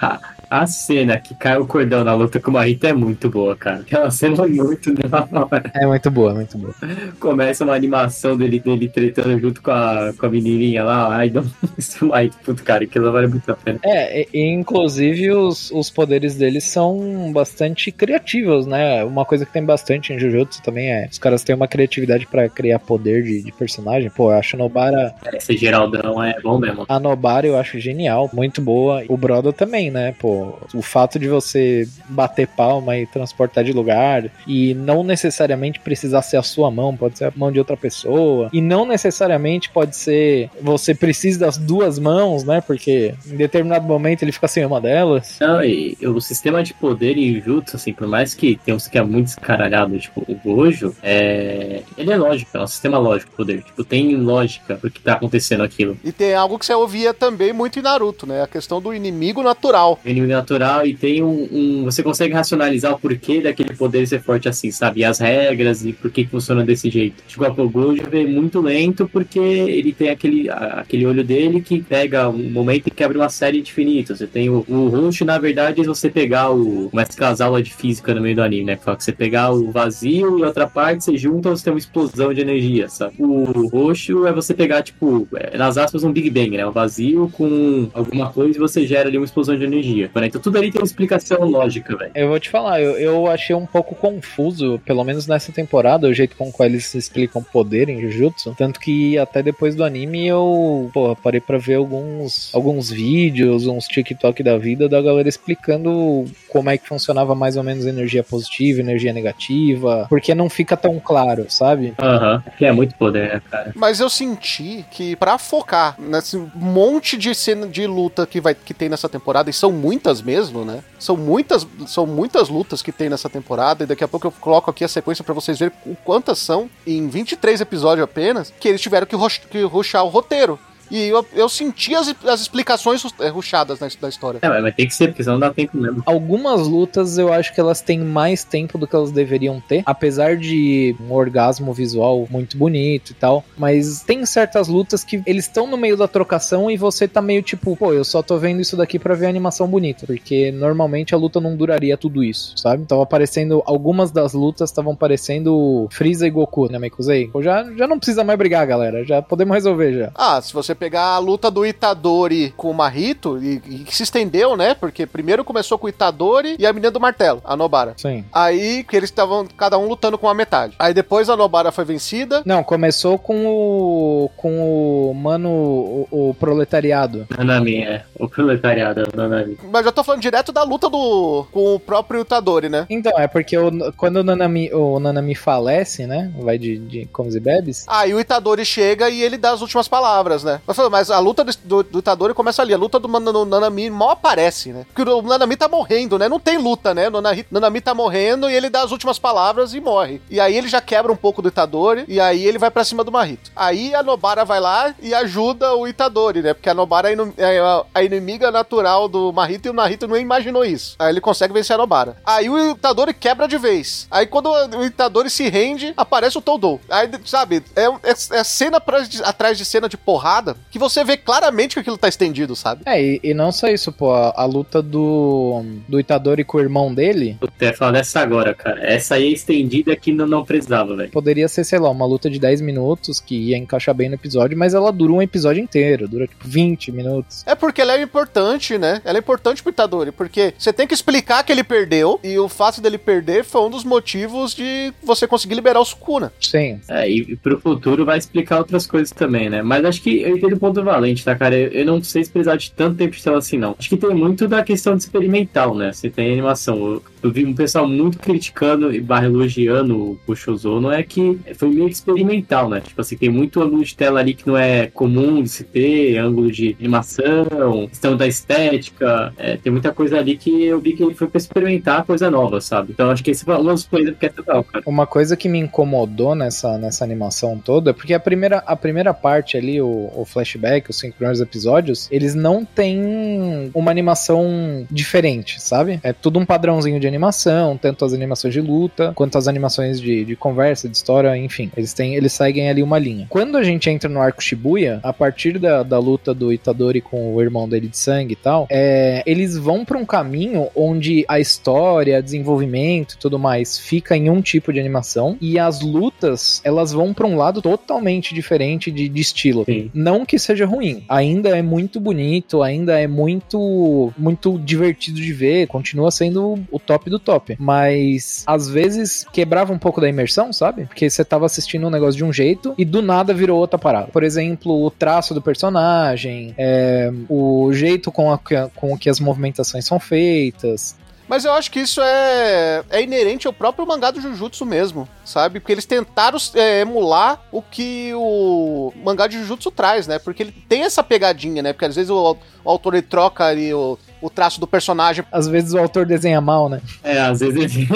A, a cena que cai o cordão na luta com o Mahito é muito boa, cara. Aquela cena é <laughs> muito da hora. É muito boa, muito boa. Começa uma animação dele, dele tretando junto com a, com a menininha lá. Ai, não. <laughs> Isso, Mahito, puto, cara, aquilo vale muito a pena. É, e- inclusive os, os poderes deles são bastante criativos, né? Uma coisa que tem bastante em Jujutsu também é os caras têm uma criatividade pra criar poder de, de personagem. Pô, eu acho a Nobara, Esse Geraldão é bom mesmo. a Nobara eu acho genial, muito boa. O Broda também, né? Pô, o fato de você bater palma e transportar de lugar e não necessariamente precisar ser a sua mão, pode ser a mão de outra pessoa. E não necessariamente pode ser você precisa das duas mãos, né? Porque em determinado momento ele fica sem uma delas. Não, e o sistema de poder em Jutsu, assim, por mais que tenha uns que é muito escaralhado, tipo, o Gojo, é... ele é lógico, é um sistema lógico o poder. Tipo, tem lógica pro que tá acontecendo aquilo. E tem algo que você ouvia também muito em Naruto, né? A questão do inimigo natural. O inimigo natural e tem um, um- Você consegue racionalizar o porquê daquele poder ser forte assim, sabe? E as regras e por que funciona desse jeito. Tipo, o Gojo é muito lento porque ele tem aquele, aquele olho dele que pega um momento e quebra uma série de infinitos. Você tem o, o Roxo, na verdade, é você pegar o. Começa com as aulas de física no meio do anime, né? Que fala que você pegar o vazio e outra parte, você junta, você tem uma explosão de energia, sabe? O roxo é você pegar, tipo, é, nas aspas, um Big Bang, né? Um vazio com alguma coisa e você gera ali uma explosão de energia. Né? Então tudo ali tem uma explicação lógica, velho. Eu vou te falar, eu, eu achei um pouco confuso, pelo menos nessa temporada, o jeito com qual eles explicam poder em Jujutsu. Tanto que até depois do anime eu, pô, parei pra ver alguns, alguns vídeos, uns TikTok da vida da galera explicando como é que funcionava mais ou menos energia positiva, energia negativa, porque não fica tão claro, sabe? Aham. Que é muito poder, né, cara? Mas eu senti que pra focar nesse monte de cena de luta que vai que tem nessa temporada e são muitas mesmo, né? São muitas são muitas lutas que tem nessa temporada e daqui a pouco eu coloco aqui a sequência pra vocês verem quantas são em 23 episódios apenas que eles tiveram que, rush- que rushar o roteiro. E eu, eu senti as, as explicações ruchadas na, da história. É, mas tem que ser, porque senão não dá tempo mesmo. Algumas lutas eu acho que elas têm mais tempo do que elas deveriam ter, apesar de um orgasmo visual muito bonito e tal. Mas tem certas lutas que eles estão no meio da trocação e você tá meio tipo, pô, eu só tô vendo isso daqui pra ver a animação bonita. Porque normalmente a luta não duraria tudo isso, sabe? Tava aparecendo, algumas das lutas estavam parecendo Freeza e Goku, né, Meikusei? Já, já não precisa mais brigar, galera. Já podemos resolver já. Ah, se você pegar a luta do Itadori com o Mahito, e, e que se estendeu, né? Porque primeiro começou com o Itadori e a menina do martelo, a Nobara. Sim. Aí que eles estavam cada um lutando com uma metade. Aí depois a Nobara foi vencida. Não, começou com o. com o mano. o, o proletariado. Nanami, é. O proletariado, o Nanami. Mas já tô falando direto da luta do com o próprio Itadori, né? Então, é porque o- quando o Nanami, o Nanami falece, né? Vai de, de comes e bebes. Aí o Itadori chega e ele dá as últimas palavras, né? Mas, mas a luta do, do, do Itadori começa ali. A luta do, Nanami mal aparece, né? Porque o Nanami tá morrendo, né? Não tem luta, né? O Nanami, tá morrendo e ele dá as últimas palavras e morre. E aí ele já quebra um pouco do Itadori e aí ele vai pra cima do Mahito. Aí a Nobara vai lá e ajuda o Itadori, né? Porque a Nobara é é a, inimiga natural do Mahito e o Mahito não imaginou isso. Aí ele consegue vencer a Nobara. Aí o Itadori quebra de vez. Aí quando o Itadori se rende, aparece o Toudou. Aí, sabe, é, é, é cena pra- atrás de cena de porrada que você vê claramente que aquilo tá estendido, sabe? É, e, e não só isso, pô. A, a luta do, do Itadori com o irmão dele Puta, eu ia falar dessa agora, cara. Essa aí é estendida que não, não precisava, velho. poderia ser, sei lá, uma luta de 10 minutos que ia encaixar bem no episódio, mas ela dura um episódio inteiro. Dura tipo 20 minutos. É porque ela é importante, né? Ela é importante pro Itadori, porque você tem que explicar que ele perdeu, e o fato dele perder foi um dos motivos de você conseguir liberar o Sukuna. Sim. É, e, e pro futuro vai explicar outras coisas também, né? Mas acho que o ponto valente, tá, cara? Eu, não sei se precisar de tanto tempo de tela assim, não. Acho que tem muito da questão de experimental, né? Você tem animação. Eu, eu vi um pessoal muito criticando e barra elogiando o Shouzono, é que foi meio experimental, né? Tipo assim, tem muito ângulo de tela ali que não é comum de se ter, ângulo de animação, questão da estética, é, tem muita coisa ali que eu vi que ele foi pra experimentar coisa nova, sabe? Então acho que esse coisas que é total, cara. Uma coisa que me incomodou nessa, nessa animação toda é porque a primeira, a primeira parte ali, o, o flashback, os cinco primeiros episódios, eles não têm uma animação diferente, sabe? É tudo um padrãozinho de animação, tanto as animações de luta, quanto as animações de, de conversa, de história, enfim. Eles têm, eles seguem ali uma linha. Quando a gente entra no arco Shibuya, a partir da, da luta do Itadori com o irmão dele de sangue e tal, é, eles vão pra um caminho onde a história, desenvolvimento e tudo mais fica em um tipo de animação e as lutas elas vão pra um lado totalmente diferente de, de estilo. Sim. Não que seja ruim, ainda é muito bonito, ainda é muito muito divertido de ver, continua sendo o top do top, mas às vezes quebrava um pouco da imersão, sabe? Porque você tava assistindo um negócio de um jeito e do nada virou outra parada. Por exemplo, o traço do personagem, é, o jeito com, a, com que as movimentações são feitas, Mas eu acho que isso é, é inerente ao próprio mangá do Jujutsu mesmo, sabe? Porque eles tentaram é, emular o que o mangá de Jujutsu traz, né? Porque ele tem essa pegadinha, né? Porque às vezes o, o autor ele troca ali o, o traço do personagem. Às vezes o autor desenha mal, né? É, às vezes ele.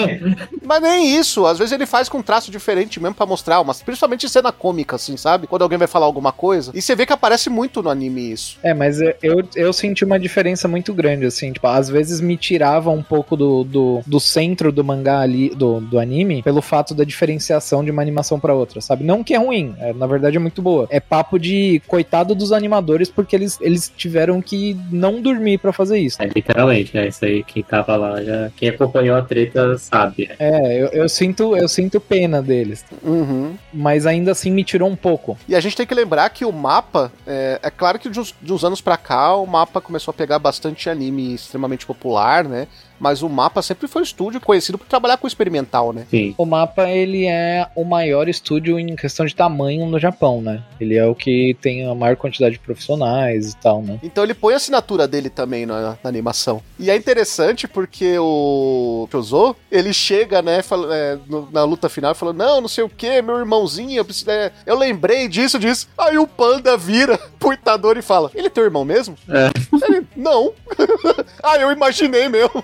Mas nem isso. Às vezes ele faz com um traço diferente mesmo pra mostrar, mas principalmente em cena cômica, assim, sabe? Quando alguém vai falar alguma coisa. E você vê que aparece muito no anime isso. É, mas eu, eu, eu senti uma diferença muito grande, assim, tipo, às vezes me tirava um pouco do, do, do centro do mangá ali, do, do anime, pelo fato da diferenciação de uma animação pra outra, sabe? Não que é ruim, é, na verdade é muito boa. É papo de coitado dos animadores, porque eles, eles tiveram que não dormir pra fazer isso. É, literalmente, né? Isso aí, quem tava lá, já. Quem acompanhou a treta sabe. né? É, eu, eu sinto, eu sinto pena deles, Uhum. mas ainda assim me tirou um pouco. E a gente tem que lembrar que o mapa, é, é claro que de uns, de uns anos pra cá, o mapa começou a pegar bastante anime extremamente popular, né? Mas o mapa sempre foi um estúdio conhecido por trabalhar com experimental, né? Sim. O mapa, ele é o maior estúdio em questão de tamanho no Japão, né? Ele é o que tem a maior quantidade de profissionais e tal, né? Então ele põe a assinatura dele também na, na animação. E é interessante porque o Chozo, ele chega, né, fala- é, no- na luta final e fala: Não, não sei o que, meu irmãozinho, eu, preciso- é, eu lembrei disso, disso. Aí o panda vira <laughs> pro Itadori e fala: Ele é teu irmão mesmo? É. Ele, não. <laughs> ah, eu imaginei mesmo.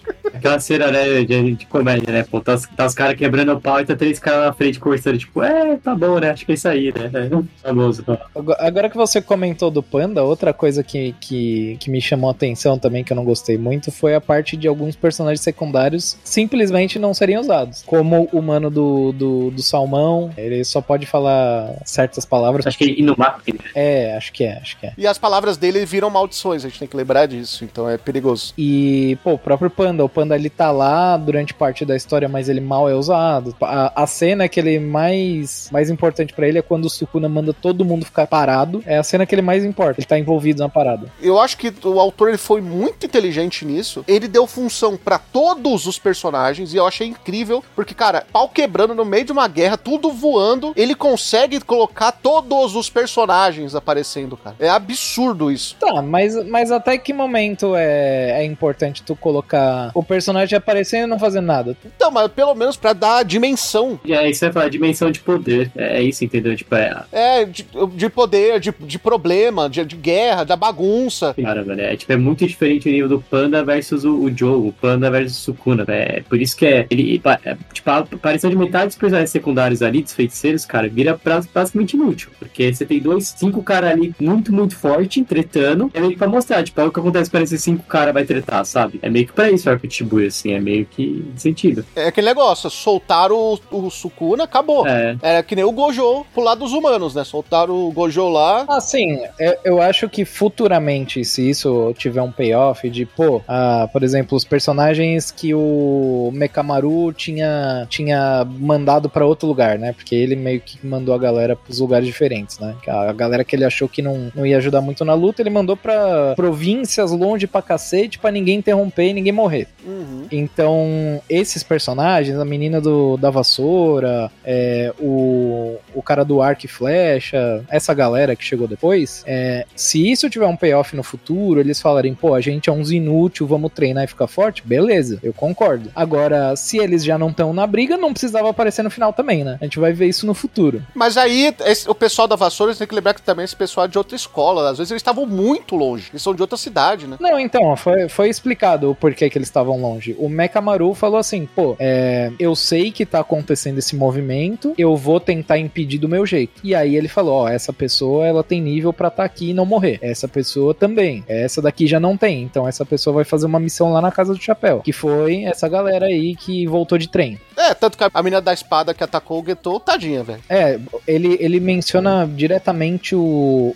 Aquela cena, né, de, de comédia, né? Pô, tá, os- tá os caras quebrando o pau e tá três caras na frente conversando, tipo, é, tá bom, né? Acho que é isso aí, né? É, famoso. Agora- Agora que você comentou do Panda, outra coisa que, que, que me chamou a atenção também, que eu não gostei muito, foi a parte de alguns personagens secundários simplesmente não serem usados. Como o mano do, do, do Salmão, ele só pode falar certas palavras. Acho que ele Inumaki, né? É, acho que é, acho que é. E as palavras dele viram maldições, a gente tem que lembrar disso, então é perigoso. E, pô, o próprio Panda, o Panda ele tá lá durante parte da história, mas ele mal é usado. A, a cena que ele mais, mais importante pra ele é quando o Sukuna manda todo mundo ficar parado. É a cena que ele mais importa. Ele tá envolvido na parada. Eu acho que o autor ele foi muito inteligente nisso. Ele deu função pra todos os personagens e eu achei incrível, porque cara, pau quebrando no meio de uma guerra, tudo voando, ele consegue colocar todos os personagens aparecendo, cara. É absurdo isso. Tá, mas, mas até que momento é, é importante tu colocar o personagem aparecendo e não fazendo nada? Então, mas pelo menos pra dar dimensão. E aí você vai falar dimensão de poder. É, é isso, entendeu? Tipo, é. É, de, de poder, de, de problema, de, de guerra, da bagunça. Cara, velho, é, tipo, é muito diferente o nível do Panda versus o, o Joe, o Panda versus o Sukuna, velho. É por isso que é. Ele, é, tipo, a aparição de metade dos personagens secundários ali, dos feiticeiros, cara, vira pra- basicamente inútil. Porque você tem dois, cinco caras ali muito, muito forte, tretando. É meio que pra mostrar, tipo, é o que acontece quando esses cinco caras vai tretar, sabe? É meio que pra isso o arco de Shibuya, assim, é meio que sentido. É aquele negócio, soltaram o, o Sukuna, acabou. É. Era que nem o Gojo pro lado dos humanos, né? Soltaram o Gojo lá. Assim, eu, eu acho que futuramente, se isso tiver um payoff de, pô, ah, por exemplo, os personagens que o Mekamaru tinha, tinha mandado pra outro lugar, né? Porque ele meio que mandou a galera pros lugares diferentes, né? A galera que ele achou que não, não ia ajudar muito na luta, ele mandou pra províncias longe pra cacete pra ninguém interromper e ninguém morrer. Uhum. Então, esses personagens, a menina do, da vassoura, é, o, o cara do arco e flecha, essa galera que chegou depois, é, se isso tiver um payoff no futuro, eles falarem, pô, a gente é uns inútil, vamos treinar e ficar forte, beleza, eu concordo. Agora, se eles já não estão na briga, não precisava aparecer no final também, né? A gente vai ver isso no futuro. Mas aí, esse- o pessoal da Vassoura, tem que lembrar que também esse pessoal é de outra escola. Às vezes eles estavam muito longe. Eles são de outra cidade, né? Não, então, foi, foi explicado o porquê que eles estavam longe. O Mekamaru falou assim, pô, é, eu sei que tá acontecendo esse movimento, eu vou tentar impedir do meu jeito. E aí ele falou, ó, essa pessoa, ela tem nível pra estar aqui e não morrer. Essa pessoa também. Essa daqui já não tem. Então essa pessoa vai fazer uma missão lá na Casa do Chapéu. Que foi essa galera aí que voltou de trem. É, tanto que a menina da espada que atacou o Getou, tadinha, velho. É, ele, ele menciona diretamente o,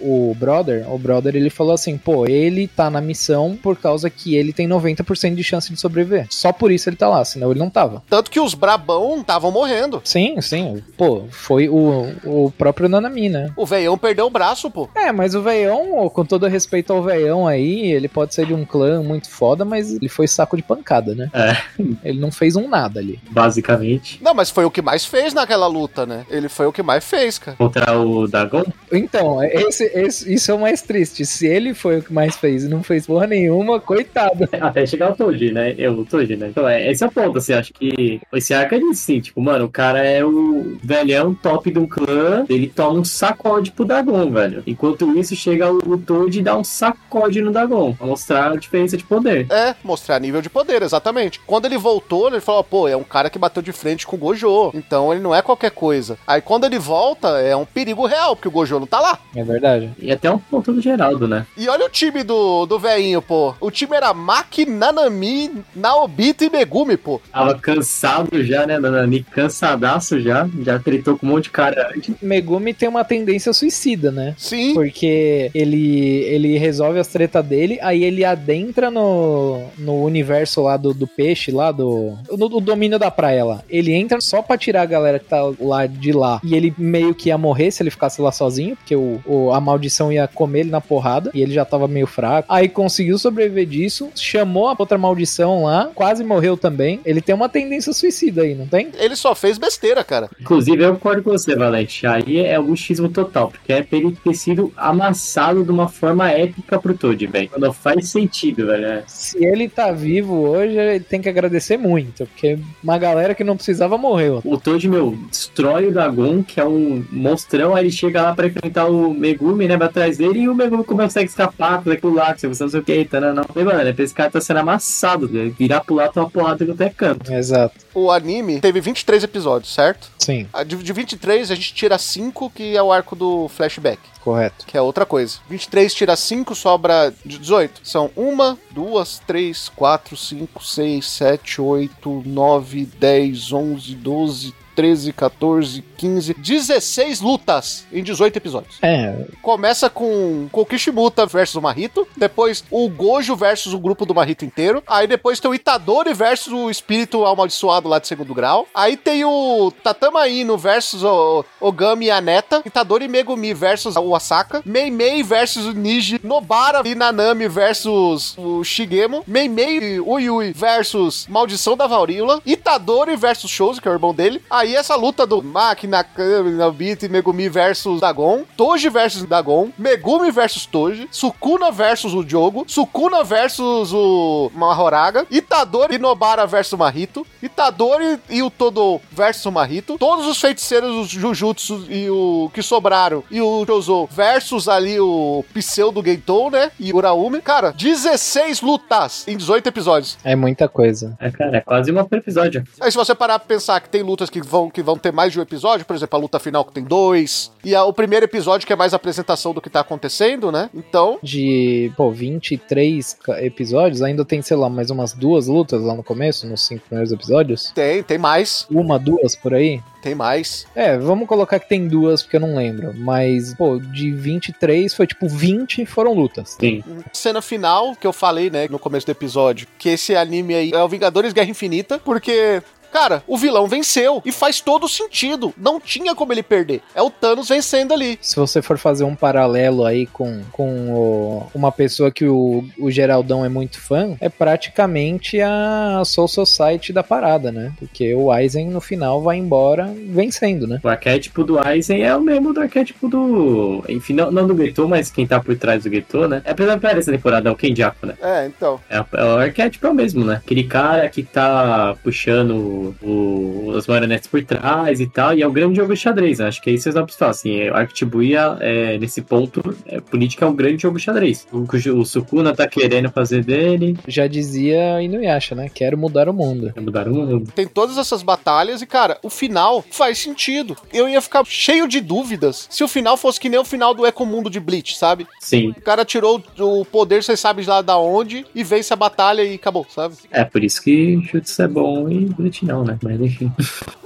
o Brother. O Brother ele falou assim: pô, ele tá na missão por causa que ele tem 90% de chance de sobreviver. Só por isso ele tá lá, senão ele não tava. Tanto que os brabão estavam morrendo. Sim, sim. Pô, foi o, o próprio Nanami, né? O veião perdeu o braço, pô. É, mas o veião, com todo respeito ao veião aí, ele pode ser de um clã muito foda, mas ele foi saco de pancada, né? É. Ele não fez um nada ali. Basicamente. Não, mas foi o que mais fez naquela luta, né? Ele foi o que mais fez, cara. Contra o Dagon? Então, esse, esse- isso é o mais triste. Se ele foi o que mais fez e não fez porra nenhuma, coitado. <laughs> Até chegar o Toji, né? Eu, o Toji, né? Então, é, esse é o ponto, assim, acho que esse arco é disso, sim. Tipo, mano, o cara é o velhão top do clã, ele toma um sacode pro Dagon, velho. Enquanto isso, chega o, o Toji e dá um sacode no Dagon, pra mostrar a diferença de poder. É, mostrar nível de poder, exatamente. Quando ele voltou, ele falou, pô, é um cara que bateu de frente com o Gojo. Então ele não é qualquer coisa. Aí quando ele volta, é um perigo real, porque o Gojo não tá lá. É verdade. E até um ponto do Geraldo, né? E olha o time do, do velhinho, pô. O time era Maki, Nanami, Naobito e Megumi, pô. Tava cansado já, né, Nanani? Cansadaço já. Já tretou com um monte de cara antes. Megumi tem uma tendência suicida, né? Sim. Porque ele, ele resolve as tretas dele, aí ele adentra no, no universo lá do, do peixe, lá do. No, do domínio da praia Ele entra só pra tirar a galera que tá lá de lá. E ele meio que ia morrer se ele ficasse lá sozinho, porque o, o- a maldição ia comer ele na porrada. E ele já tava meio fraco. Aí conseguiu sobreviver disso, chamou a outra maldição lá, quase morreu também. Ele tem uma tendência suicida aí, não tem? Ele só fez besteira, cara. Inclusive, eu concordo com você, Valente. Aí é o xismo total, porque é pra ele ter sido amassado de uma forma épica pro Toad, velho. Não faz sentido, velho. É. Se ele tá vivo hoje, ele tem que agradecer muito, porque uma galera que não precisava, morreu. O Toad, meu, destrói o Dagon, que é um monstrão, aí ele chega lá pra enfrentar o Megumi, né, vai atrás dele, e o Megumi consegue escapar, consegue pular, você não sei o que, tá, não, não. E, mano, esse cara tá sendo amassado, né? virar pro lado, uma porrada que até canto. Exato. O anime teve 23 episódios, certo? Sim, De de 23, a gente tira 5, que é o arco do flashback. Correto. que é outra coisa. 23 tira 5, sobra 18. São 1, 2, 3, 4, 5, 6, 7, 8, 9, 10, 11, 12, 13, 14, 15, 16 lutas em 18 episódios. É, Começa com, com o Kishimoto versus o Marito, depois o Gojo versus o grupo do Marito inteiro, aí depois tem o Itadori versus o espírito amaldiçoado lá de segundo grau, aí tem o Tatama Ino versus o Ogami e a Neta, Itadori Megumi versus o Asaka, Meimei versus o Niji, Nobara e Nanami versus o Shigemo, Meimei e Uyui versus Maldição da Varíola, Itadori versus Shouse, que é o irmão dele, aí essa luta do Maki, Nakami, Nobita e Megumi versus Dagon, Toji versus Dagon, Megumi versus Toji, Sukuna versus o Jogo, Sukuna versus o Mahoraga, Itadori e Nobara versus o Mahito, Itadori e o Todo versus o Mahito, todos os feiticeiros, os Jujutsu e o que sobraram, e o Jozo versus ali o Pseudo Geitou, né, e o Uraumi. Cara, 16 lutas em 18 episódios. é muita coisa. É, cara, é quase uma por episódio. Aí se você parar pra pensar que tem lutas que vão, que vão ter mais de um episódio, por exemplo, a luta final que tem dois, e a- o primeiro episódio que é mais apresentação do que tá acontecendo, né? Então, De, pô, 23 ca- episódios, ainda tem, sei lá, mais umas duas lutas lá no começo, nos cinco primeiros episódios. tem, tem mais, Uma, duas por aí. tem mais. É, vamos colocar que tem duas, porque eu não lembro. Mas, pô, de 23 foi tipo 20 foram lutas. Sim. Cena final, que eu falei, né, no começo do episódio, que esse anime aí é o Vingadores Guerra Infinita, porque. Cara, o vilão venceu e faz todo sentido. Não tinha como ele perder. É o Thanos vencendo ali. Se você for fazer um paralelo aí com, com o- uma pessoa que o, o Geraldão é muito fã, é praticamente a Soul Society da parada, né? Porque o Aizen no final vai embora vencendo, né? O arquétipo do Aizen é o mesmo do arquétipo do. Enfim, não, não do Getou, mas quem tá por trás do Getou, né? É apesar de essa temporada, é o Kenjaku, né? É, então. É, é o arquétipo é o mesmo, né? Aquele cara que tá puxando o, as marionetes por trás e tal, e é um grande jogo de xadrez, né? Acho que é isso que vocês não precisam assim. O Arc Shibuya, é, nesse ponto, é, política é um grande jogo de xadrez. O, que o Sukuna tá querendo fazer dele, Já dizia Inuyasha, né? Quero mudar o mundo. é mudar o mundo. Tem todas essas batalhas e, cara, o final faz sentido. Eu ia ficar cheio de dúvidas se o final fosse que nem o final do Ecomundo de Bleach, sabe? Sim, O cara tirou o poder, você sabe lá da onde, e vence a batalha e acabou, sabe? é por isso que Jutsu é bom e Bleach não, né? Mas enfim.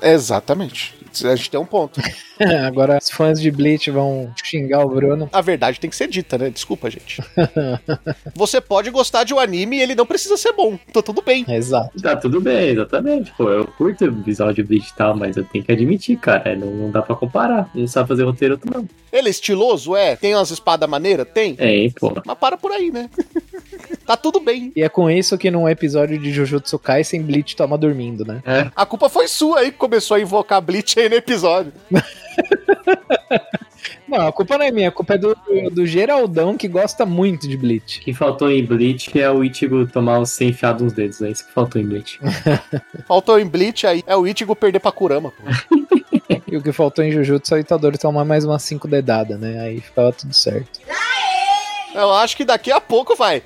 Exatamente. A gente tem um ponto. <laughs> Agora os fãs de Bleach vão xingar o Bruno. A verdade tem que ser dita, né? Desculpa, gente. <laughs> Você pode gostar de um anime e ele não precisa ser bom. Tá tudo bem. Exato. Tá tudo bem, exatamente. Pô, eu curto o visual de Bleach e tal, mas eu tenho que admitir, cara, não, não dá pra comparar. Um sabe fazer roteiro, outro não. Ele é estiloso? É. Tem umas espadas maneiras? Tem. É, hein, pô. Mas para por aí, né? <laughs> tá tudo bem. E é com isso que num episódio de Jujutsu Kaisen, Bleach toma dormindo, né? É, A culpa foi sua aí que começou a invocar Bleach aí no episódio. <laughs> Não, a culpa não é minha, a culpa é do, do Geraldão que gosta muito de Bleach. O que faltou em Bleach é o Ichigo tomar os 100 enfiado nos dedos, é isso que faltou em Bleach. <laughs> Faltou em Bleach aí. É o Ichigo perder pra Kurama, pô. <laughs> E o que faltou em Jujutsu é o Itadori tomar mais umas 5 dedadas, né? Aí ficava tudo certo. Eu acho que daqui a pouco vai.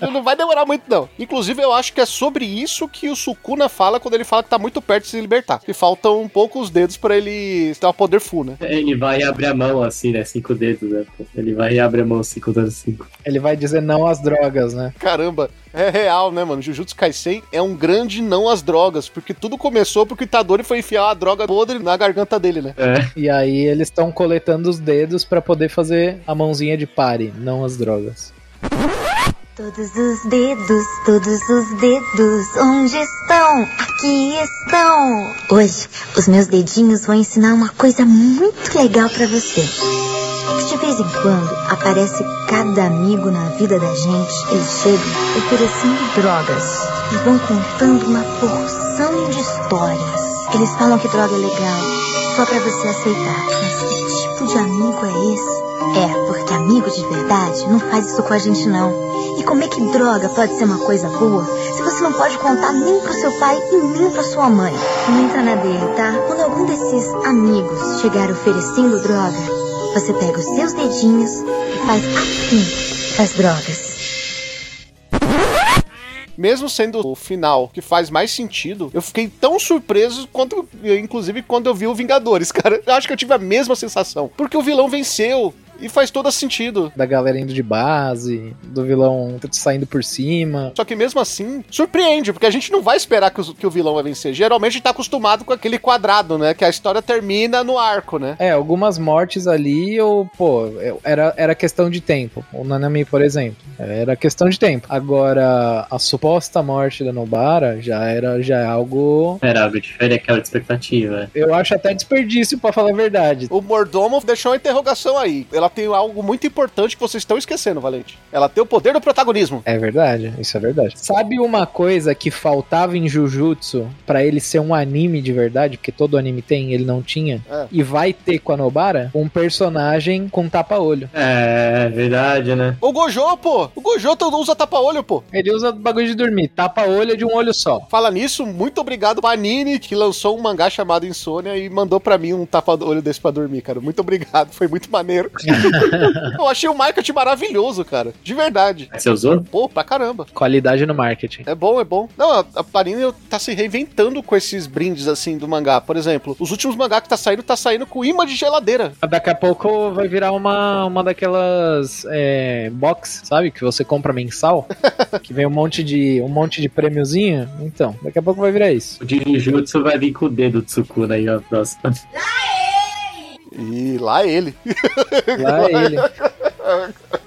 Não vai demorar muito, não. Inclusive, eu acho que é sobre isso que o Sukuna fala quando ele fala que tá muito perto de se libertar. Que faltam um pouco os dedos pra ele ter o poder full, né? Ele vai e abre a mão assim, né? Cinco dedos, né? Ele vai e abre a mão assim, contando cinco. Ele vai dizer não às drogas, né? Caramba, é real, né, mano? Jujutsu Kaisen é um grande não às drogas, porque tudo começou porque o Itadori foi enfiar a droga podre na garganta dele, né? É, E aí eles estão coletando os dedos pra poder fazer a mãozinha de pare, não as drogas. Todos os dedos, todos os dedos, onde estão? Aqui estão! Hoje, os meus dedinhos vão ensinar uma coisa muito legal pra você. De vez em quando aparece cada amigo na vida da gente. Eles chegam oferecendo drogas e vão contando uma porção de histórias. Eles falam que droga é legal só pra você aceitar. Tipo de amigo é esse É, porque amigo de verdade não faz isso com a gente não. E como é que droga pode ser uma coisa boa se você não pode contar nem pro seu pai e nem pra sua mãe? Não entra na dele, tá? Quando algum desses amigos chegar oferecendo droga, você pega os seus dedinhos e faz assim as drogas. Mesmo sendo o final que faz mais sentido, eu fiquei tão surpreso quanto, inclusive, quando eu vi o Vingadores, <laughs> cara. Eu acho que eu tive a mesma sensação. Porque o vilão venceu. E faz todo sentido. Da galera indo de base, do vilão saindo por cima. Só que mesmo assim, surpreende, porque a gente não vai esperar que o, que o vilão vai vencer. Geralmente a gente tá acostumado com aquele quadrado, né? Que a história termina no arco, né? É, algumas mortes ali, ou, pô, era, era questão de tempo. O Nanami, por exemplo. Era questão de tempo. Agora, a suposta morte da Nobara já era já é algo. Era algo diferente aquela expectativa. Eu acho até desperdício, para falar a verdade. O mordomo deixou uma interrogação aí. Ela tem algo muito importante que vocês estão esquecendo, Valente. Ela tem o poder do protagonismo. É verdade, isso é verdade. Sabe uma coisa que faltava em Jujutsu para ele ser um anime de verdade, porque todo anime tem, ele não tinha, é. e vai ter com a Nobara um personagem com tapa-olho. É, verdade, né? O Gojo, pô! O Gojo usa tapa-olho, pô! Ele usa bagulho de dormir, tapa-olho é de um olho só. Fala nisso, muito obrigado Panini, que lançou um mangá chamado Insônia e mandou para mim um tapa-olho desse pra dormir, cara. Muito obrigado, foi muito maneiro. <laughs> <laughs> eu achei o marketing maravilhoso, cara. De verdade. Você usou? Pô, pra caramba. Qualidade no marketing. É bom, é bom. Não, a, Panini tá se reinventando com esses brindes, assim, do mangá. Por exemplo, os últimos mangá que tá saindo, tá saindo com imã de geladeira. Daqui a pouco vai virar uma, uma daquelas é, box, sabe? Que você compra mensal. <laughs> que vem um monte de um monte de prêmiozinho. Então, daqui a pouco vai virar isso. O Jinjutsu vai vir com o dedo de Sukuna aí, ó, próxima. E lá ele. Lá ele. <laughs>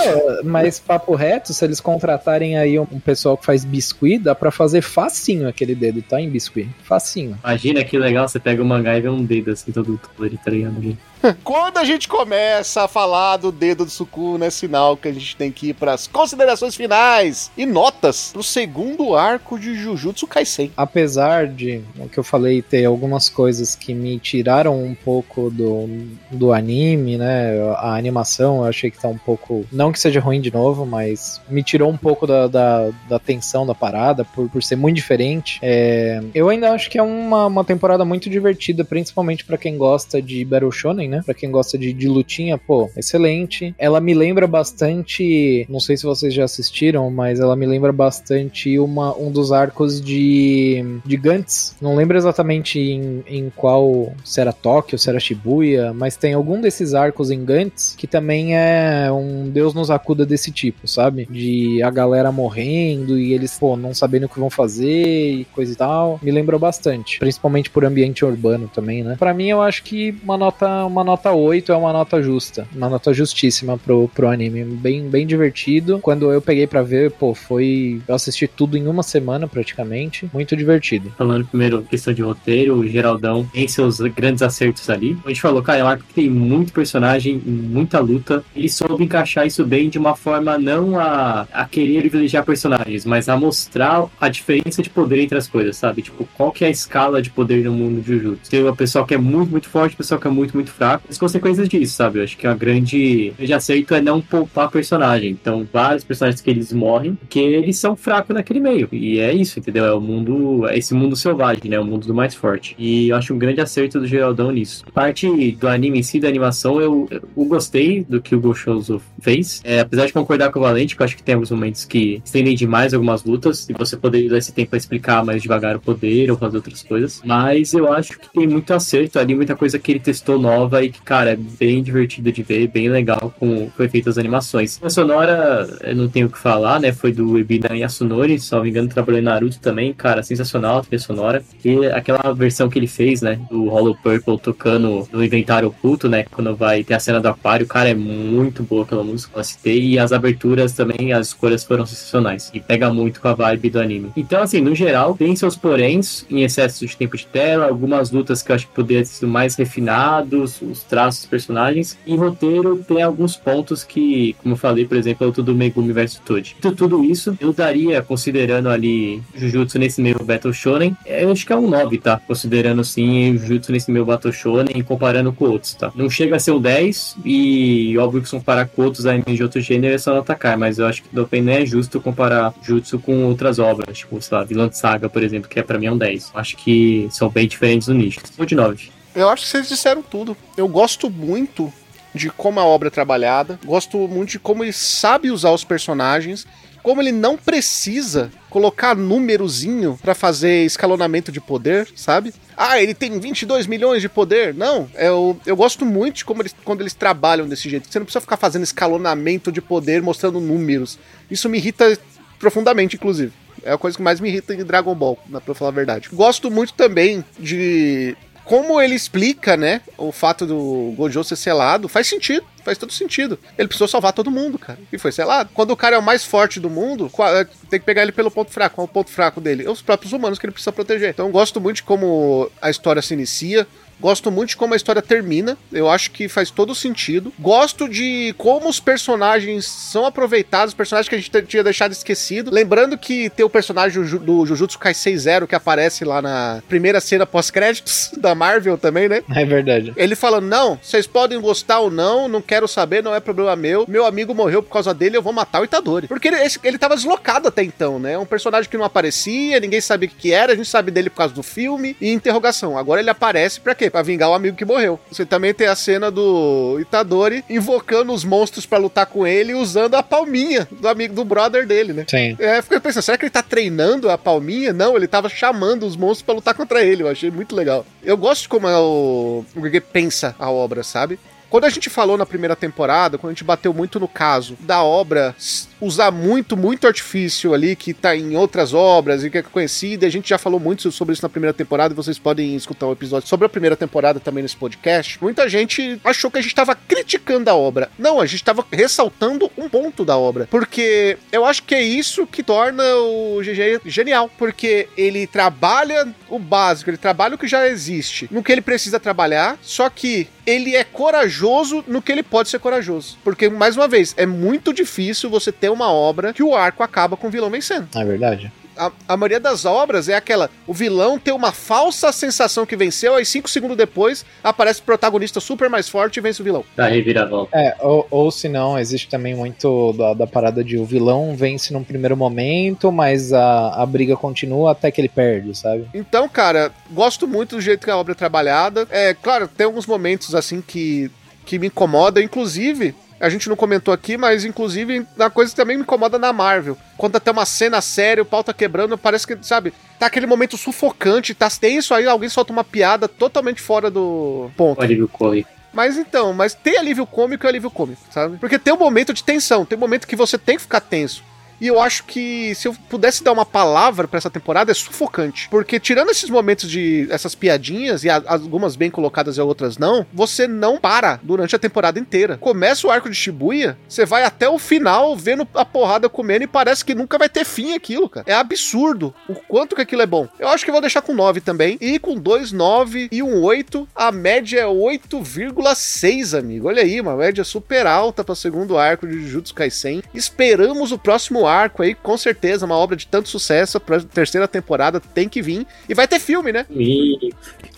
É, mas papo reto, se eles contratarem aí um, pessoal que faz biscuit, dá pra fazer facinho aquele dedo, tá? Em biscuit. Facinho. Imagina que legal, você pega o mangá e vê um dedo assim, todo colorido, tá ligado? <laughs> Quando a gente começa a falar do dedo do Sukuna, é sinal que a gente tem que ir para as considerações finais e notas pro segundo arco de Jujutsu Kaisen. Apesar de o que eu falei ter algumas coisas que me tiraram um pouco do, do anime, né? A animação eu achei que tá um pouco. Não que seja ruim de novo, mas me tirou um pouco da, da, da tensão da parada por, por ser muito diferente. É, eu ainda acho que é uma, uma temporada muito divertida, principalmente para quem gosta de Battle Shonen né? Pra quem gosta de, de lutinha, pô, excelente. Ela me lembra bastante, não sei se vocês já assistiram, mas ela me lembra bastante uma, um dos arcos de, de Gantz. Não lembro exatamente em, em qual, se era Tóquio, se era Shibuya, mas tem algum desses arcos em Gantz que também é um Deus nos acuda desse tipo, sabe? De a galera morrendo e eles, pô, não sabendo o que vão fazer e coisa e tal. Me lembrou bastante, principalmente por ambiente urbano também, né? Para mim eu acho que uma nota uma nota 8 é uma nota justa, uma nota justíssima pro, pro anime, bem, bem divertido. Quando eu peguei para ver, pô, foi. Eu assisti tudo em uma semana praticamente, muito divertido. Falando primeiro questão de roteiro, o Geraldão tem seus grandes acertos ali. A gente falou, cara, é um arco que tem muito personagem, muita luta. Ele soube encaixar isso bem de uma forma não a, a querer privilegiar personagens, mas a mostrar a diferença de poder entre as coisas, sabe? Tipo, qual que é a escala de poder no mundo de Jujutsu? Tem uma pessoa que é muito, muito forte, uma pessoa que é muito, muito fraca as consequências disso, sabe? Eu acho que a grande, grande acerto é não poupar personagem. Então, vários personagens que eles morrem, porque eles são fracos naquele meio. E é isso, entendeu? É o mundo, é esse mundo selvagem, né? O mundo do mais forte. E eu acho um grande acerto do Geraldão nisso. Parte do anime em si, da animação, eu, eu gostei do que o Goshoso fez. É, apesar de concordar com o Valente, que eu acho que tem alguns momentos que estendem demais algumas lutas, e você poderia dar esse tempo para explicar mais devagar o poder ou fazer outras coisas. Mas eu acho que tem muito acerto ali, muita coisa que ele testou nova e que, cara, é bem divertido de ver, bem legal como foi feita as animações. A sonora, eu não tenho o que falar, né? Foi do Ebida Yasunori, se não me engano, trabalhou em Naruto também, cara, sensacional a trilha sonora. E aquela versão que ele fez, né, do Hollow Purple tocando no inventário oculto, né, quando vai ter a cena do aquário, cara, é muito boa aquela música, eu citei, e as aberturas também, as escolhas foram sensacionais. E pega muito com a vibe do anime. Então, assim, no geral, tem seus poréns em excesso de tempo de tela, algumas lutas que eu acho que poderiam ser mais refinados, os traços dos personagens. E roteiro tem alguns pontos que, como eu falei, por exemplo, é o tudo Megumi vs Toad. Tudo, isso eu daria, considerando ali Jujutsu nesse meio Battle Shonen, eu acho que é um 9, tá? Considerando o Jujutsu nesse meio Battle Shonen e comparando com outros, tá? Não chega a ser um 10 e óbvio que comparar com outros animes de outro gênero é só não atacar, mas eu acho que também não é justo comparar Jujutsu com outras obras, tipo, sei lá, Vilã Saga, por exemplo, que é pra mim é um 10. Acho que são bem diferentes no nicho. Vou de 9. Eu acho que vocês disseram tudo. Eu gosto muito de como a obra é trabalhada, gosto muito de como ele sabe usar os personagens, como ele não precisa colocar númerozinho para fazer escalonamento de poder, sabe? Ah, ele tem 22 milhões de poder. Não, eu, eu gosto muito de como eles, quando eles trabalham desse jeito. Você não precisa ficar fazendo escalonamento de poder mostrando números. Isso me irrita profundamente, inclusive. É a coisa que mais me irrita em Dragon Ball, pra falar a verdade. Gosto muito também de como ele explica, né, o fato do Gojo ser selado, faz sentido, faz todo sentido. Ele precisou salvar todo mundo, cara, e foi selado. Quando o cara é o mais forte do mundo, é, tem que pegar ele pelo ponto fraco. Qual é o ponto fraco dele? Os próprios humanos que ele precisa proteger. Então gosto muito de como a história se inicia. Gosto muito de como a história termina. Eu acho que faz todo sentido. Gosto de como os personagens são aproveitados, personagens que a gente tinha deixado esquecido. Lembrando que tem o personagem do Jujutsu Kaisei Zero que aparece lá na primeira cena pós-créditos <laughs> da Marvel também, né? É verdade. Ele falando: Não, vocês podem gostar ou não, não quero saber, não é problema meu. Meu amigo morreu por causa dele, eu vou matar o Itadori. Porque ele, ele tava deslocado até então, né? Um personagem que não aparecia, ninguém sabia o que era, a gente sabe dele por causa do filme e interrogação. Agora ele aparece pra quê? Pra vingar o amigo que morreu. Você também tem a cena do Itadori invocando os monstros para lutar com ele usando a palminha do amigo do brother dele, né? Sim. É, fiquei pensando, será que ele tá treinando a palminha? Não, ele tava chamando os monstros para lutar contra ele. Eu achei muito legal. Eu gosto de como é o, o Gege pensa a obra, sabe? Quando a gente falou na primeira temporada, quando a gente bateu muito no caso da obra usar muito, muito artifício ali que tá em outras obras e que é conhecida, a gente já falou muito sobre isso na primeira temporada vocês podem escutar um episódio sobre a primeira temporada também nesse podcast. Muita gente achou que a gente tava criticando a obra. Não, a gente tava ressaltando um ponto da obra, porque eu acho que é isso que torna o GG genial, porque ele trabalha o básico, ele trabalha o que já existe, no que ele precisa trabalhar, só que ele é corajoso no que ele pode ser corajoso. Porque, mais uma vez, é muito difícil você ter uma obra que o arco acaba com o vilão vencendo. É verdade a, a, maioria das obras é aquela: o vilão tem uma falsa sensação que venceu, aí cinco segundos depois aparece o protagonista super mais forte e vence o vilão. Da reviravolta. É, ou, ou se não, existe também muito da, da, parada de o vilão vence num primeiro momento, mas a, a briga continua até que ele perde, sabe? Então, cara, gosto muito do jeito que a obra é trabalhada. É, claro, tem alguns momentos assim que, que me incomoda, inclusive a gente não comentou aqui, mas inclusive uma coisa que também me incomoda na Marvel. Quando até uma cena séria, o pau tá quebrando, parece que, sabe, tá aquele momento sufocante, tá tenso, aí alguém solta uma piada totalmente fora do ponto. Alívio cômico. Mas então, mas tem alívio cômico e alívio cômico, sabe? Porque tem um momento de tensão, tem um momento que você tem que ficar tenso. E eu acho que se eu pudesse dar uma palavra para essa temporada é sufocante, porque tirando esses momentos de essas piadinhas e algumas bem colocadas e outras não, você não para durante a temporada inteira. Começa o arco de Shibuya, você vai até o final vendo a porrada comendo e parece que nunca vai ter fim aquilo, cara. É absurdo o quanto que aquilo é bom. Eu acho que vou deixar com 9 também e com 2 9 e um 8, a média é 8,6, amigo. Olha aí, uma média super alta para o segundo arco de Jujutsu Kaisen. Esperamos o próximo arco aí, com certeza, uma obra de tanto sucesso pra terceira temporada tem que vir. E vai ter filme, né?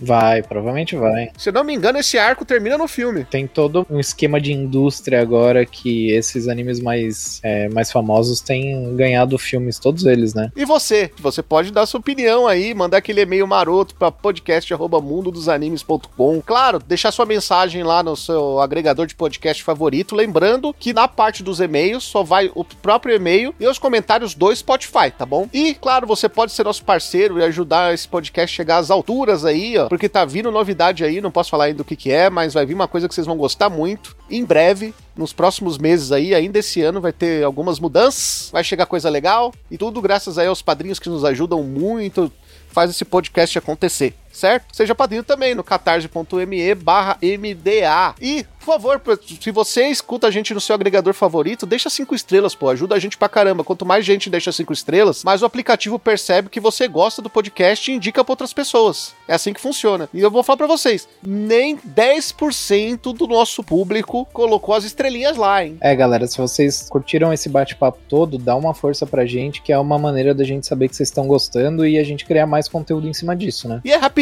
Vai, provavelmente vai. Se eu não me engano, esse arco termina no filme. Tem todo um esquema de indústria agora que esses animes mais, é, mais famosos têm ganhado filmes, todos eles, né? E você? Você pode dar sua opinião aí, mandar aquele e-mail maroto pra podcast.mundodosanimes.com. Claro, deixar sua mensagem lá no seu agregador de podcast favorito. Lembrando que na parte dos e-mails só vai o próprio e-mail e os comentários do Spotify, tá bom? E, claro, você pode ser nosso parceiro e ajudar esse podcast a chegar às alturas aí, ó, porque tá vindo novidade aí, não posso falar ainda o que que é, mas vai vir uma coisa que vocês vão gostar muito. Em breve, nos próximos meses aí, ainda esse ano, vai ter algumas mudanças, vai chegar coisa legal, e tudo graças aí aos padrinhos que nos ajudam muito, faz esse podcast acontecer. Certo? Seja padrinho também no catarse.me barra MDA. E, por favor, se você escuta a gente no seu agregador favorito, deixa cinco estrelas, pô. Ajuda a gente pra caramba. Quanto mais gente deixa cinco estrelas, mais o aplicativo percebe que você gosta do podcast e indica pra outras pessoas. É assim que funciona. E eu vou falar pra vocês: nem 10% do nosso público colocou as estrelinhas lá, hein? É, galera, se vocês curtiram esse bate-papo todo, dá uma força pra gente, que é uma maneira da gente saber que vocês estão gostando e a gente criar mais conteúdo em cima disso, né? E é rapidinho,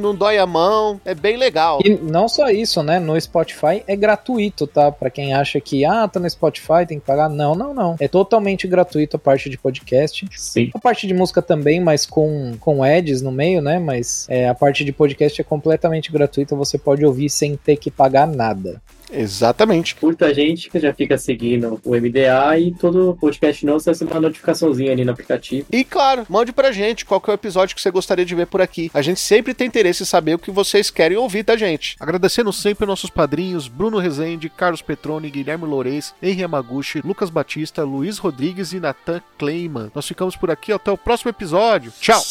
não dói a mão, é bem legal. E não só isso, né? No Spotify é gratuito, tá? Pra quem acha que, ah, tá no Spotify, tem que pagar. Não, não, não. É totalmente gratuito a parte de podcast. Sim. A parte de música também, mas com, com ads no meio, né? Mas é, a parte de podcast é completamente gratuita, você pode ouvir sem ter que pagar nada. Exatamente. Curta a gente, que já fica seguindo o MDA e todo podcast novo você recebe uma notificaçãozinha ali no aplicativo. E claro, mande pra gente qual que é o episódio que você gostaria de ver por aqui. A gente sempre tem interesse em saber o que vocês querem ouvir da gente. Agradecendo sempre nossos padrinhos Bruno Rezende, Carlos Petroni, Guilherme Loureis, Henri Yamaguchi, Lucas Batista, Luiz Rodrigues e Nathan Kleiman. Nós ficamos por aqui, até o próximo episódio. Tchau!